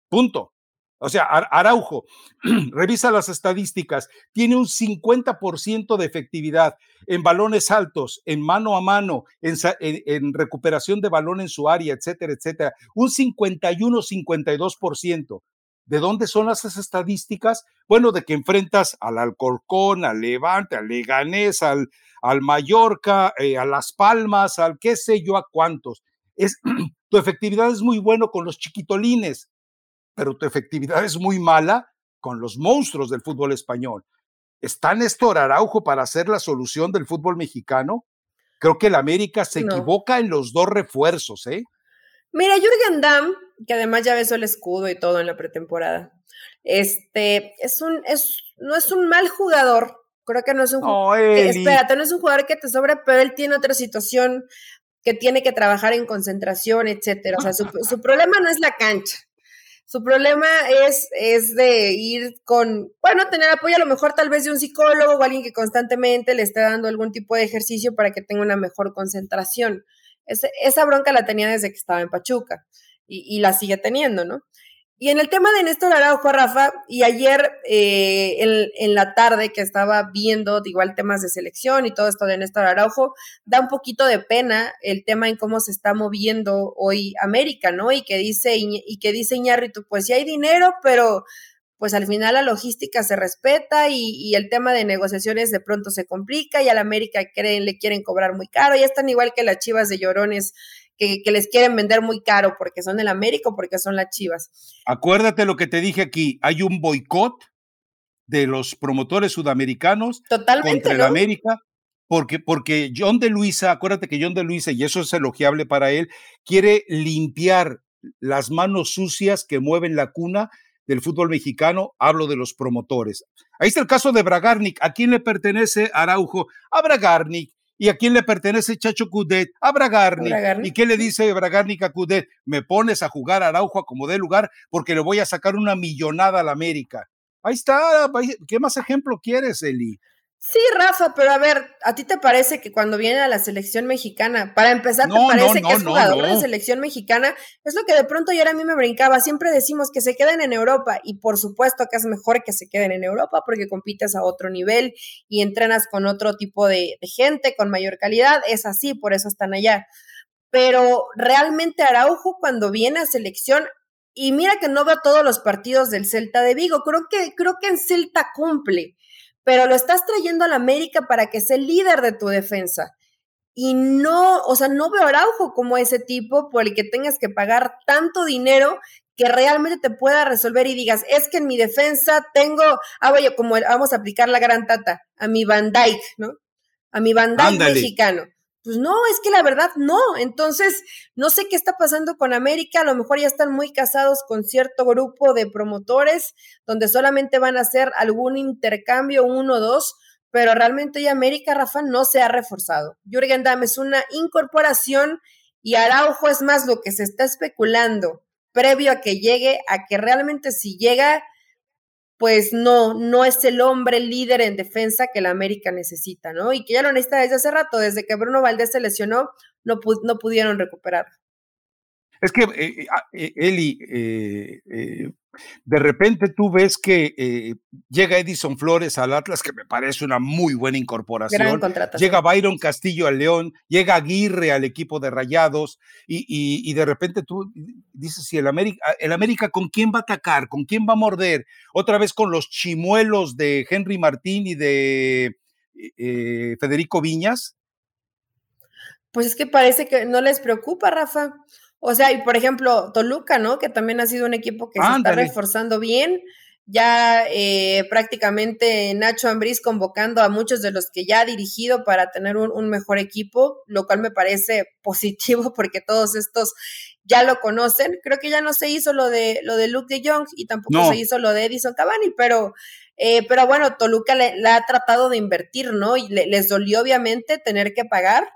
Punto. O sea, Araujo, revisa las estadísticas, tiene un 50% de efectividad en balones altos, en mano a mano, en, recuperación de balón en su área, etcétera, etcétera. Un 51-52%. ¿De dónde son esas estadísticas? Bueno, de que enfrentas al Alcorcón, al Levante, al Leganés, al, al Mallorca, eh, a Las Palmas, al qué sé yo a cuántos. Es, tu efectividad es muy bueno con los chiquitolines pero tu efectividad es muy mala con los monstruos del fútbol español. ¿Está Néstor Araujo para hacer la solución del fútbol mexicano? Creo que el América se equivoca en los dos refuerzos, ¿eh? Mira, Jürgen Damm, que además ya besó el escudo y todo en la pretemporada, este, es un, es, no es un mal jugador, creo que no es un jugador, espérate, no es un jugador que te sobra, pero él tiene otra situación que tiene que trabajar en concentración, etcétera. O sea, su, su problema no es la cancha. Su problema es, es de ir con, bueno, tener apoyo a lo mejor tal vez de un psicólogo o alguien que constantemente le esté dando algún tipo de ejercicio para que tenga una mejor concentración. esa bronca la tenía desde que estaba en Pachuca y, y la sigue teniendo, ¿no? Y en el tema de Néstor Araujo, Rafa, y ayer eh, en, la tarde que estaba viendo igual temas de selección y todo esto de Néstor Araujo, da un poquito de pena el tema en cómo se está moviendo hoy América, ¿no? Y que dice, y que dice Iñárritu, pues sí hay dinero, pero pues al final la logística se respeta y, el tema de negociaciones de pronto se complica y al América creen, le quieren cobrar muy caro, ya están igual que las chivas de llorones que, les quieren vender muy caro porque son el América o porque son las Chivas. Acuérdate lo que te dije aquí, hay un boicot de los promotores sudamericanos contra el América, porque, porque John de Luisa, acuérdate que John de Luisa, y eso es elogiable para él, quiere limpiar las manos sucias que mueven la cuna del fútbol mexicano, hablo de los promotores. Ahí está el caso de Bragarnik. ¿A quién le pertenece Araujo? A Bragarnik. ¿Y a quién le pertenece Chacho Cudet? A Bragarni. ¿Y qué le dice Bragarni a Cudet? Me pones a jugar a Araujo como de lugar porque le voy a sacar una millonada a la América. Ahí está. ¿Qué más ejemplo quieres, Eli? Sí, Rafa, pero a ver, ¿a ti te parece que cuando viene a la selección mexicana, para empezar, ¿te parece que es jugador de selección mexicana? Es lo que de pronto ya a mí me brincaba. Siempre decimos que se queden en Europa y por supuesto que es mejor que se queden en Europa porque compites a otro nivel y entrenas con otro tipo de, de gente, con mayor calidad. Es así, por eso están allá. Pero realmente Araujo cuando viene a selección, y mira que no veo todos los partidos del Celta de Vigo, creo que, creo que en Celta cumple pero lo estás trayendo a la América para que sea el líder de tu defensa. Y no, o sea, no veo Araujo como ese tipo por el que tengas que pagar tanto dinero que realmente te pueda resolver y digas, es que en mi defensa tengo, ah, vaya, como vamos a aplicar la gran tata, a mi Van Dyke, ¿no? A mi Van Dyke mexicano. Pues no, es que la verdad no. Entonces, no sé qué está pasando con América. A lo mejor ya están muy casados con cierto grupo de promotores donde solamente van a hacer algún intercambio, uno o dos, pero realmente ya América, Rafa, no se ha reforzado. Jürgen Damm es una incorporación y Araujo es más lo que se está especulando previo a que llegue, a que realmente si llega pues no, no es el hombre líder en defensa que la América necesita, ¿no? Y que ya lo necesita desde hace rato, desde que Bruno Valdés se lesionó, no, no pudieron recuperar. Es que, eh, eh, ah, eh, Eli, De repente tú ves que eh, llega Edison Flores al Atlas, que me parece una muy buena incorporación. Llega Byron Castillo al León, llega Aguirre al equipo de Rayados, y, de repente tú dices, si el América, el América, ¿con quién va a atacar? ¿Con quién va a morder? Otra vez con los chimuelos de Henry Martín y de eh, Federico Viñas. Pues es que parece que no les preocupa, Rafa. O sea, y por ejemplo, Toluca, ¿no? Que también ha sido un equipo que se está reforzando bien. Ya eh, prácticamente Nacho Ambriz convocando a muchos de los que ya ha dirigido para tener un, mejor equipo, lo cual me parece positivo porque todos estos ya lo conocen. Creo que ya no se hizo lo de lo de Luke de Jong y tampoco se hizo lo de Edison Cavani, pero eh, pero bueno, Toluca le, ha tratado de invertir, ¿no? Y les dolió obviamente tener que pagar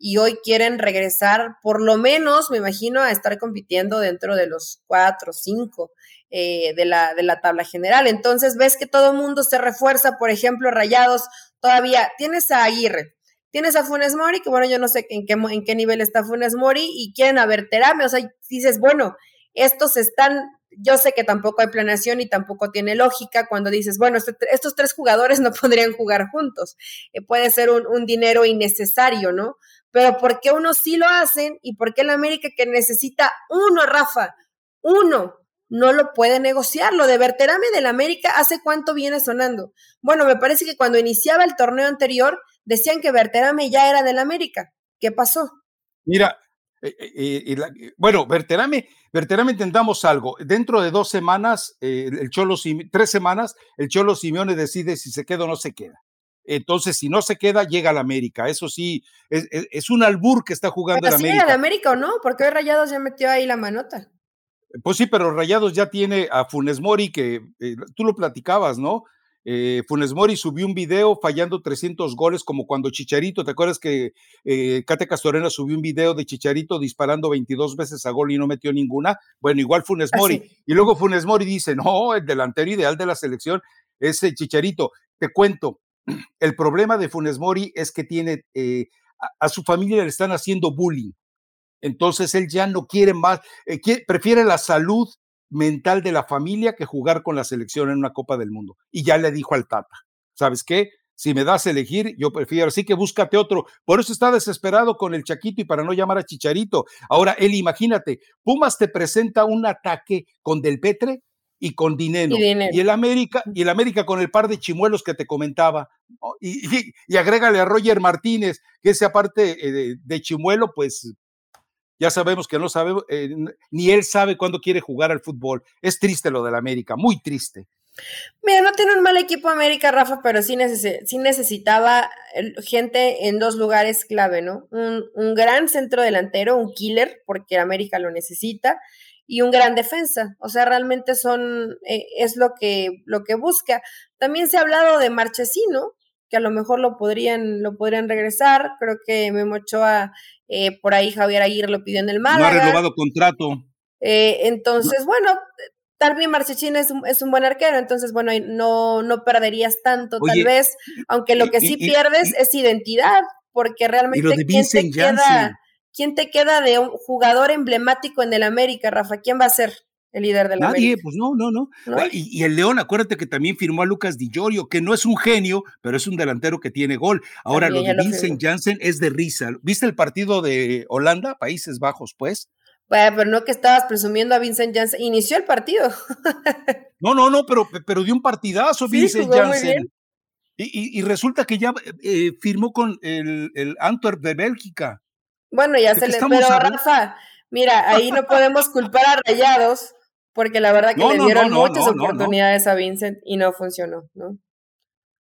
y hoy quieren regresar, por lo menos, me imagino, a estar compitiendo dentro de los cuatro, cinco eh, de, la, de la tabla general. Entonces ves que todo el mundo se refuerza, por ejemplo, Rayados, todavía tienes a Aguirre, tienes a Funes Mori, que bueno, yo no sé en qué, en qué nivel está Funes Mori, y quieren a Berterame, o sea, dices, bueno, estos están yo sé que tampoco hay planeación y tampoco tiene lógica cuando dices, bueno, este estos tres jugadores no podrían jugar juntos. Eh, puede ser un, dinero innecesario, ¿no? Pero ¿por qué unos sí lo hacen y por qué el América que necesita uno, Rafa, uno, no lo puede negociar? Lo de Berterame del América, ¿hace cuánto viene sonando? Bueno, me parece que cuando iniciaba el torneo anterior decían que Berterame ya era del América. ¿Qué pasó? Mira, eh, eh, eh, bueno, Berterame, Berterame intentamos algo. Dentro de dos semanas, el Cholo, tres semanas, el Cholo Simeone decide si se queda o no se queda. Entonces, si no se queda, llega al América. Eso sí, es, un albur que está jugando el América. al América o no? Porque hoy Rayados ya metió ahí la manota. Pues sí, pero Rayados ya tiene a Funes Mori, que eh, tú lo platicabas, ¿no? Eh, Funes Mori subió un video fallando 300 goles, como cuando Chicharito, ¿te acuerdas que eh, Cate Castorena subió un video de Chicharito disparando 22 veces a gol y no metió ninguna? Bueno, igual Funes Mori. Y luego Funes Mori dice, no, el delantero ideal de la selección es Chicharito. Te cuento, el problema de Funes Mori es que tiene eh, a, su familia le están haciendo bullying. Entonces él ya no quiere más, eh, prefiere la salud mental de la familia que jugar con la selección en una Copa del Mundo. Y ya le dijo al Tata, ¿sabes qué? Si me das a elegir, yo prefiero, así que búscate otro. Por eso está desesperado con el Chaquito y para no llamar a Chicharito. Ahora, él, imagínate, Pumas te presenta un ataque con Del Petre y con dinero. Y, el América, y el América con el par de chimuelos que te comentaba. Y, y, agrégale a Roger Martínez, que ese aparte eh, de, chimuelo, pues ya sabemos que no sabe, eh, ni él sabe cuándo quiere jugar al fútbol. Es triste lo del América, muy triste. Mira, no tiene un mal equipo América, Rafa, pero sí, necesitaba gente en dos lugares clave, ¿no? Un, un gran centro delantero, un killer, porque América lo necesita, y un gran defensa. O sea, realmente son, eh, es lo que, lo que busca. También se ha hablado de Marchesino, que a lo mejor lo podrían, lo podrían regresar. Creo que Memo Ochoa, eh, por ahí Javier Aguirre lo pidió en el Málaga. No ha renovado contrato. Eh, entonces, bueno, también Marchesino es un, es un buen arquero, entonces, bueno, no, no perderías tanto, tal vez, aunque lo que sí pierdes es identidad, porque realmente ¿quién te queda ¿quién te queda de un jugador emblemático en el América, Rafa? ¿Quién va a ser? el líder del Nadie, pues no, no, no. Y, el León, acuérdate que también firmó a Lucas Di Giorgio, que no es un genio, pero es un delantero que tiene gol. Ahora, lo de Vincent Janssen es de risa. ¿Viste el partido de Holanda, Países Bajos, pues? Bueno, pero no que estabas presumiendo a Vincent Janssen. Inició el partido. no, no, no, pero, pero dio un partidazo Vincent Janssen. Y, y, resulta que ya eh, firmó con el, el Antwerp de Bélgica. Bueno, ya se le. Pero Rafa, mira, ahí no podemos culpar a Rayados, porque la verdad que le dieron muchas oportunidades a Vincent y no funcionó, ¿no?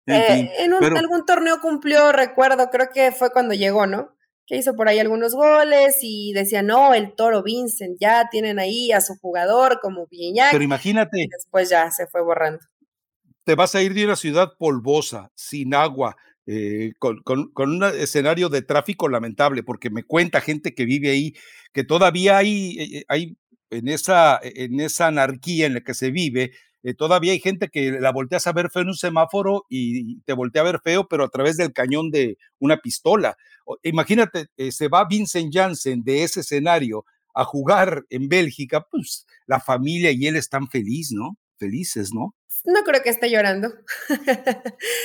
En, eh, algún torneo cumplió, recuerdo, creo que fue cuando llegó, ¿no? Que hizo por ahí algunos goles y decía, no, el toro Vincent, ya tienen ahí a su jugador como Viñac. Pero imagínate. Y después ya se fue borrando. Te vas a ir de una ciudad polvosa, sin agua, eh, con, un escenario de tráfico lamentable, porque me cuenta gente que vive ahí que todavía hay, eh, en, esa, en esa anarquía en la que se vive, eh, todavía hay gente que la volteas a ver feo en un semáforo y te voltea a ver feo, pero a través del cañón de una pistola. Imagínate, se va Vincent Janssen de ese escenario a jugar en Bélgica, pues la familia y él están felices, ¿no? Felices, ¿no? No creo que esté llorando.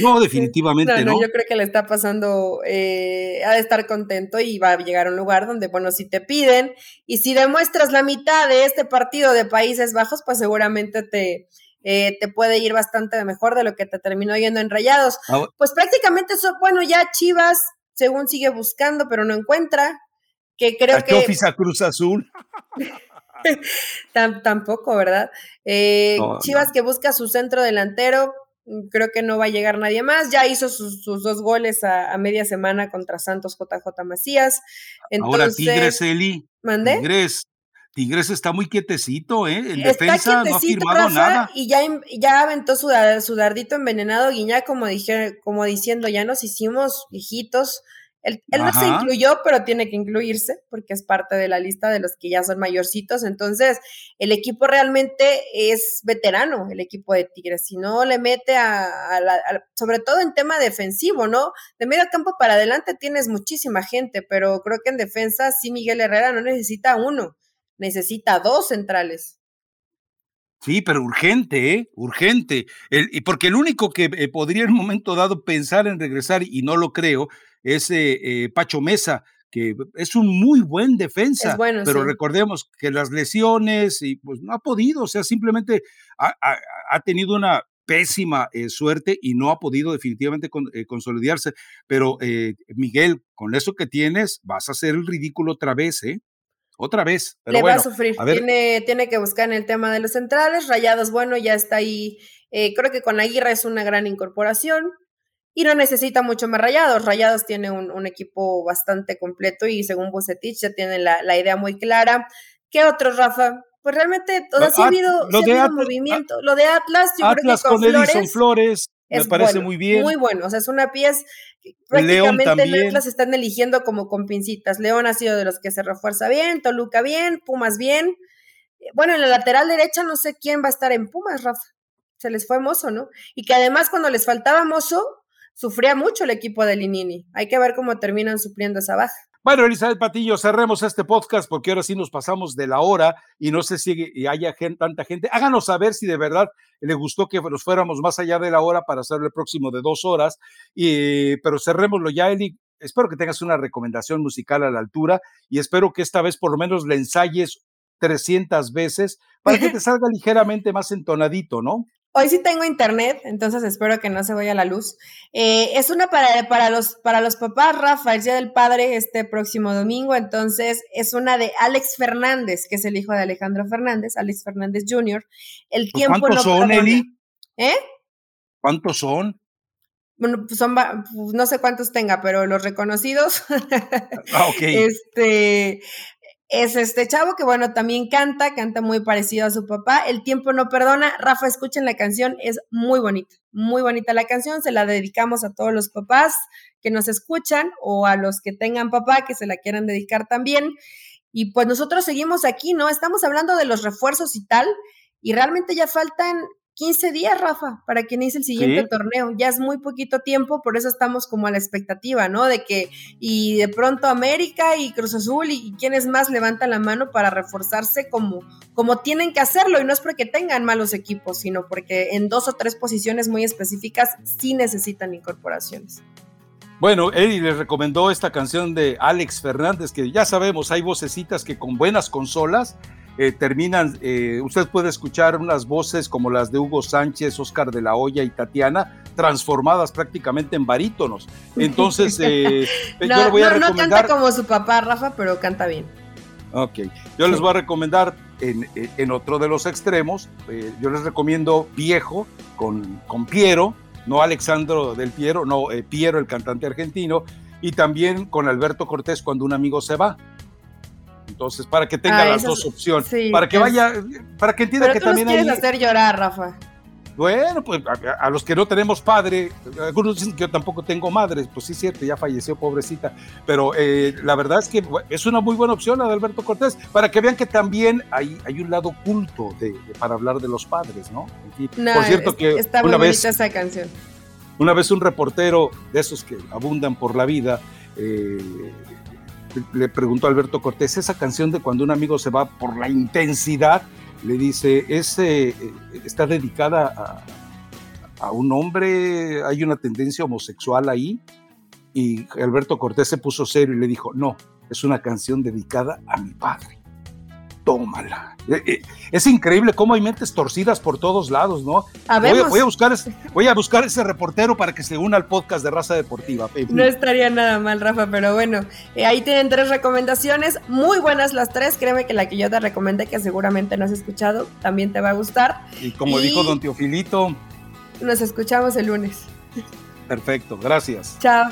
No, definitivamente no. Yo creo que le está pasando, eh, ha de estar contento y va a llegar a un lugar donde, bueno, si te piden y si demuestras la mitad de este partido de Países Bajos, pues seguramente te, eh, te puede ir bastante mejor de lo que te terminó yendo en Rayados. Ah, pues prácticamente eso, bueno, ya Chivas, según sigue buscando, pero no encuentra, que creo ¿A que... a Cruz Azul? tampoco, ¿verdad? Eh, Chivas que busca su centro delantero, mm, creo que no va a llegar nadie más. Ya hizo sus, dos goles a, media semana contra Santos JJ Macías. Ahora Tigres, Eli. ¿Mandé? Tigres. Tigres está muy quietecito, ¿eh? En defensa no ha firmado nada. Y ya, ya aventó su, su dardito envenenado, Guiñá, como, dije, como diciendo, ya nos hicimos viejitos, él, no se incluyó, pero tiene que incluirse porque es parte de la lista de los que ya son mayorcitos. Entonces, el equipo realmente es veterano, el equipo de Tigres. Si no le mete a, la, sobre todo en tema defensivo, ¿no? De medio campo para adelante tienes muchísima gente, pero creo que en defensa sí Miguel Herrera no necesita uno, necesita dos centrales. Sí, pero urgente, ¿eh? Urgente. y porque el único que eh, podría en un momento dado pensar en regresar, y no lo creo, es eh, Pacho Mesa, que es un muy buen defensa, pero recordemos que las lesiones y pues no ha podido, o sea, simplemente ha, tenido una pésima eh, suerte y no ha podido definitivamente eh, consolidarse. Pero Miguel, con eso que tienes, vas a hacer el ridículo otra vez, ¿eh? Otra vez. Le va a sufrir. tiene, tiene que buscar en el tema de los centrales. Rayados, bueno, ya está ahí. creo que con Aguirre es una gran incorporación y no necesita mucho más Rayados. Rayados tiene un, equipo bastante completo y según Bucetich ya tiene la, idea muy clara. ¿Qué otro, Rafa? Pues realmente todo ha habido, movimiento. Lo de Atlas, yo creo que con, Flores, Flores me parece muy bien. Muy bueno, o sea, es una pieza prácticamente en Atlas están eligiendo como con pincitas. León ha sido de los que se refuerza bien, Toluca bien, Pumas bien. Bueno, en la lateral derecha no sé quién va a estar en Pumas, Rafa. Se les fue Mozo, ¿no? Y que además cuando les faltaba Mozo, sufría mucho el equipo de Linini. Hay que ver cómo terminan supliendo esa baja. Bueno, Elizabeth Patillo, cerremos este podcast porque ahora sí nos pasamos de la hora y no sé si haya tanta gente. Háganos saber si de verdad le gustó que nos fuéramos más allá de la hora para hacer el próximo de dos horas. Y, pero cerrémoslo ya, Eli. Espero que tengas una recomendación musical a la altura y espero que esta vez por lo menos la ensayes 300 veces para que te salga ligeramente más entonadito, ¿no? Hoy sí tengo internet, entonces espero que no se vaya la luz. Eh, es una para, para, los, para los papás, Rafa, el Día del Padre este próximo domingo, entonces es una de Alex Fernández, que es el hijo de Alejandro Fernández, Alex Fernández Jr. El pues, tiempo ¿Cuántos son, Eli? ¿Eh? ¿Cuántos son? Bueno, pues son, pues no sé cuántos tenga, pero los reconocidos. Ah, ok. Este, es este chavo que, bueno, también canta, canta muy parecido a su papá. El tiempo no perdona. Rafa, escuchen la canción, es muy bonita, muy bonita la canción. Se la dedicamos a todos los papás que nos escuchan o a los que tengan papá que se la quieran dedicar también. Y pues nosotros seguimos aquí, ¿no? Estamos hablando de los refuerzos y tal, y realmente ya faltan 15 días, Rafa, para que inicie el siguiente torneo. Ya es muy poquito tiempo, por eso estamos como a la expectativa, ¿no? De que, y de pronto América y Cruz Azul y, quienes más levantan la mano para reforzarse como, como tienen que hacerlo. Y no es porque tengan malos equipos, sino porque en dos o tres posiciones muy específicas sí necesitan incorporaciones. Bueno, Eddie les recomendó esta canción de Alex Fernández, que ya sabemos, hay vocecitas que con buenas consolas eh, terminan, eh, usted puede escuchar unas voces como las de Hugo Sánchez, Oscar de la Hoya y Tatiana, transformadas prácticamente en barítonos. Entonces, eh, yo le voy a recomendar. No canta como su papá, Rafa, pero canta bien. Ok, yo les voy a recomendar en, otro de los extremos, yo les recomiendo Viejo con, con Piero, no Alexandro del Piero, no Piero, el cantante argentino, y también con Alberto Cortés cuando un amigo se va. Entonces, para que tenga ah, las dos opciones, para que vaya, para que entienda que también quieres hacer llorar, Rafa. Bueno, pues a, los que no tenemos padre, algunos dicen que yo tampoco tengo madre, pues sí, cierto, ya falleció, pobrecita, pero eh, la verdad es que es una muy buena opción la de Alberto Cortés, para que vean que también hay, hay un lado oculto de, para hablar de los padres, ¿no? por cierto, que está una vez, esa canción. Una vez un reportero de esos que abundan por la vida, eh, le preguntó Alberto Cortés, esa canción de cuando un amigo se va por la intensidad, le dice, es, eh, está dedicada a, a, un hombre, hay una tendencia homosexual ahí, y Alberto Cortés se puso serio y le dijo, no, es una canción dedicada a mi padre. Tómala. Eh, eh, es increíble cómo hay mentes torcidas por todos lados, ¿no? Voy a, buscar, voy a buscar ese reportero para que se una al podcast de Raza Deportiva. No estaría nada mal, Rafa, pero bueno, eh, ahí tienen tres recomendaciones, muy buenas las tres. Créeme que la que yo te recomendé, que seguramente no has escuchado, también te va a gustar. Y como dijo don Teofilito, nos escuchamos el lunes. Perfecto, gracias. Chao.